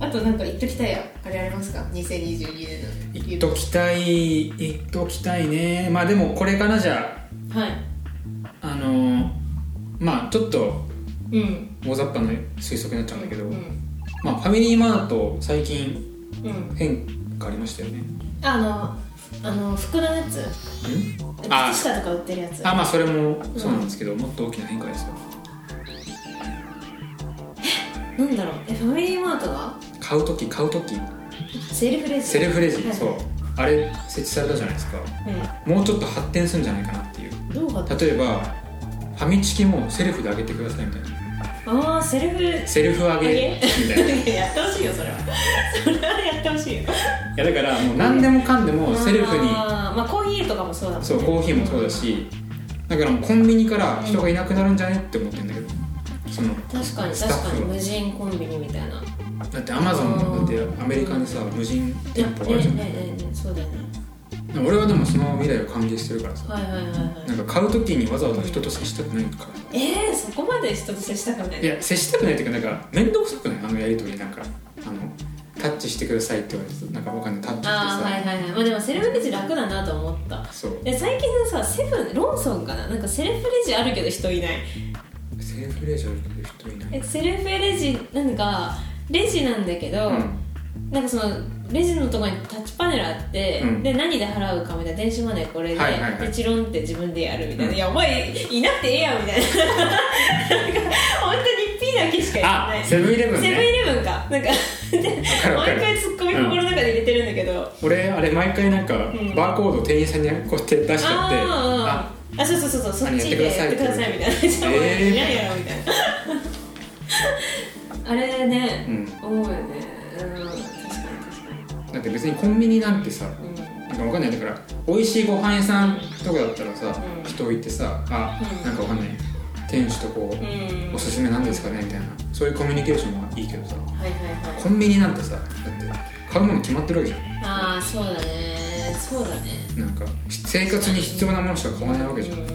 あとなんか言っときたいやあれありますか？2022年の言っときたい言っときたいね。まあでもこれかなじゃはい。ああのーまあちょっとうん。大雑把な推測になっちゃうんだけど、うん。まあファミリーマート最近うん。変化ありましたよね。あのあの服のやつ。ん？あ靴下とか売ってるやつ。あまあそれもそうなんですけど、もっと大きな変化ですよ。なんだろう。えファミリーマートが買う時買う時。セルフレジ？セルフレジ、はい。そう。あれ設置されたじゃないですか。もうちょっと発展するんじゃないかなっていう。うんどうか例えばファミチキもセルフで上げてくださいみたいな。ああセルフ。セルフ上げ。みたいな。い <laughs> やってほしいよそれは。それはやってほしいよ。やだからもう何でもかんでもセルフに。あーまあコーヒーとかもそうだもんね。そうコーヒーもそうだし。だからもうコンビニから人がいなくなるんじゃねって思ってんだけど。その確かに確かに。無人コンビニみたいな。だってアマゾンだってアメリカにさ無人店舗あるじゃん。ねねねねそうだよね俺はでもその未来を歓迎してるからさ。はいはいはいはい。なんか買う時にわざわざ人と接したくないから。えー、そこまで人と接したくない？いや接したくないっていうかなんか面倒くさくない？あのやり取りなんか。あのタッチしてくださいって言われてなんかわかんないタッチしてああはいさはいはい。まあでもセルフレジ楽だなと思った。そう。で最近のさセブンローソンかな？なんかセルフレジあるけど人いない。セルフレジあるけど人いない。えセルフレジなんかレジなんだけど、うんなんかそのレジのところにタッチパネルあって、うん。で何で払うかみたいな電子マネーこれで,、はいはいはい。でチロンって自分でやるみたいな、うん。いやお前いなくてええやんみたいな。なんか本当に P だけしかやってない。あセブンイレブンセブンイねレブンか。なんか毎回ツッコミ心の中で入れてるんだけど、俺あれ毎回なんかん。バーコード店員さんにこうやって出しちゃって。あーあそうそうそうそうそっちでやってくださいみたいな。ちょっとお前えーいやいやろみたいな。<laughs> あれね、うん。思うよね。うんだって別にコンビニなんてさなんかわかんない。だから美味しいご飯屋さんとかだったらさ、うん。人いてさあ、うん。なんかわかんない。店主とこう、うん。おすすめなんですかねみたいな。そういうコミュニケーションはいいけどさコンビニなんてさだって買うもの決まってるわけじゃああそうだね。そうだね。んなんか生活に必要なものしか買わないわけじゃん、う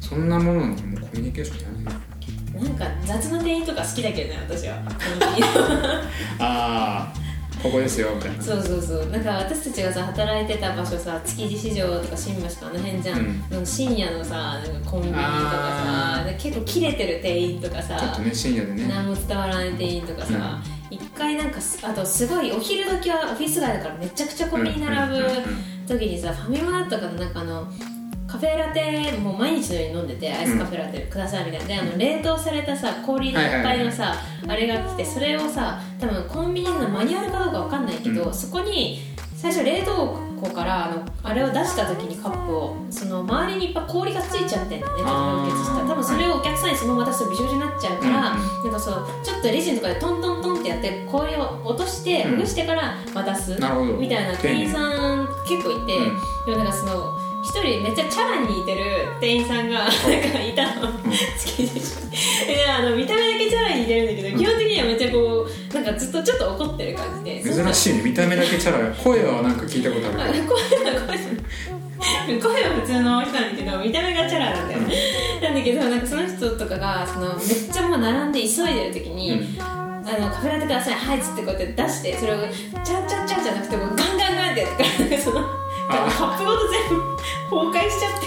そんなものにもうコミュニケーションってない。んなんか雑な店員とか好きだけどね私は。<laughs> <laughs> ああここですよみたいな。そうそうそう。なんか私たちがさ働いてた場所さ築地市場とか新橋とかあの辺じゃん、うん、深夜のさなんかコンビニとかさ結構キレてる店員とかさちょっとね深夜でね。何も伝わらない店員とかさ、一、うん、回なんかあとすごいお昼時はオフィス街だからめちゃくちゃコンビニ並ぶ時にさ、ファミマだったかななんかあのカフェラテもう毎日のように飲んでてアイスカフェラテくださいみたいな。であの冷凍されたさ氷のいっぱいのさ、あれが来てそれをさ多分コンビニのマニュアルかどうかわかんないけど、そこに最初冷凍庫からあのあれを出した時にカップをその周りにいっぱい氷がついちゃってんだよね凍結した多分それをお客さんにそのまま出すとびしょびしょになっちゃうから、うん、なんかそうちょっとレジンとかでトントントンってやって氷を落としてほぐしてから渡す、みたいな店員さん結構いて、でもなんかその一人めっちゃチャラに似てる店員さんが <laughs> なんかいたの、好きでしたあの見た目だけチャラに似てるんだけど基本的にはめっちゃこうなんかずっとちょっと怒ってる感じで珍しいね。見た目だけチャラ声はなんか聞いたことある。声は声声は普通の人なんだけど見た目がチャラなんだよね、なんだけどなんかその人とかがそのめっちゃもう並んで急いでる時に、うん。あのカフェラテください。はいっつってこうやって出してそれをチャチャチャじゃなくてもうガンガンガンってやってそのカップごと全部崩壊しちゃって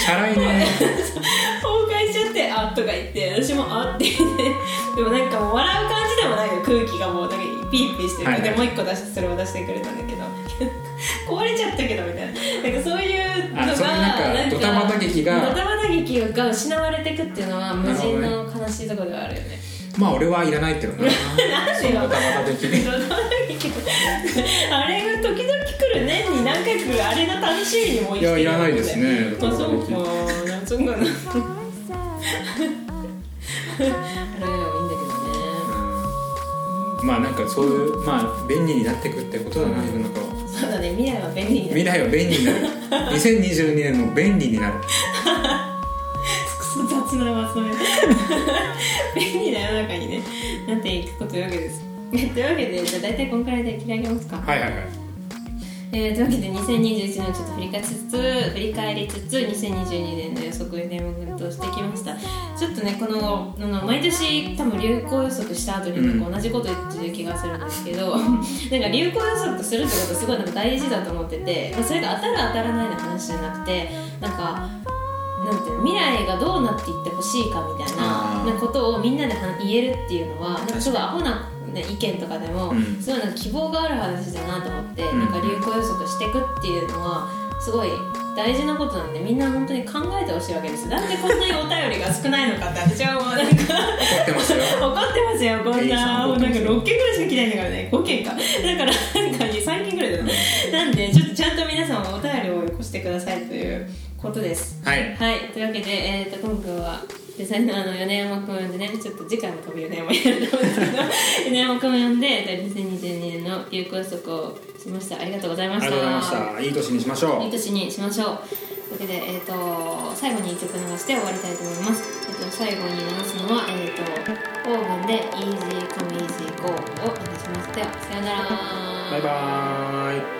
チャラいね。<laughs> 崩壊しちゃって「あ」とか言って私も「あ」って。言ってでもなんかもう笑う感じでもないの空気がもうなんかピーピーしてる、はい、でもう一個出してそれを出してくれたんだけど。<laughs> 壊れちゃったけどみたいな。なんかそういうのがなんかドタバタ劇が。ドタバタ劇が失われていくっていうのは無人の悲しいところではあるよねまあ俺はいらないっていうのかな。<laughs> なんでよ。ドタバタ的に。あれが時々来る年に何回来るあれが楽しみにもいやいらないですね。あそうか。そうかなあれはいいんだけどね、うん、<laughs> まあなんかそういうまあ便利になっていくってことだな世の中はそうだね。未来は便利になる。未来は便利になる。<laughs> 2022年も便利になる雑なまとめ便利な世の中にね。なっていくことというわけです。というわけでじゃあ大体こんくらいで切り上げますか。はいはいはい。えー、というわけで2021年をちょっと振り返りつつ振り返りつつ2022年の予測をネームとしてきました。ちょっとねこのあの毎年多分流行予測した後になんか同じこと言ってる気がするんですけど、うん、なんか流行予測するってことすごいなんか大事だと思ってて、まあ、それが当たる当たらないの話じゃなくてなんかなんていう未来がどうなっていってほしいかみたいななことをみんなで言えるっていうのはなんかすごいアホな、ね、意見とかでも、うん、すごいなんか希望がある話だなと思って、うん、なんか流行予測していくっていうのはすごい大事なことなんでみんな本当に考えてほしいわけです。なんでこんなにお便りが少ないのかって私はもう。なんか怒ってますよ。<laughs> 怒ってますよこんな。もうなんか6件ぐらいしか来ないんだからね5件かだからなんか3件ぐらいだなんでちょっとちゃんと皆さんお便りをよこしてくださいということです。はい、はい、というわけで、えーと、今回はデザイナーの米山君でねちょっと次回も飛び米山やると思う <laughs> んですけど米山君呼んで2022年の流行予測をしました。ありがとうございました。ありがとうございました。いい年にしましょう。いい年にしましょう。というわけで、えーと、最後に1曲流して終わりたいと思います、えーと、最後に流すのは、えーと、オーブンで Easy Come Easy Go を流しますではさよなら。バイバーイ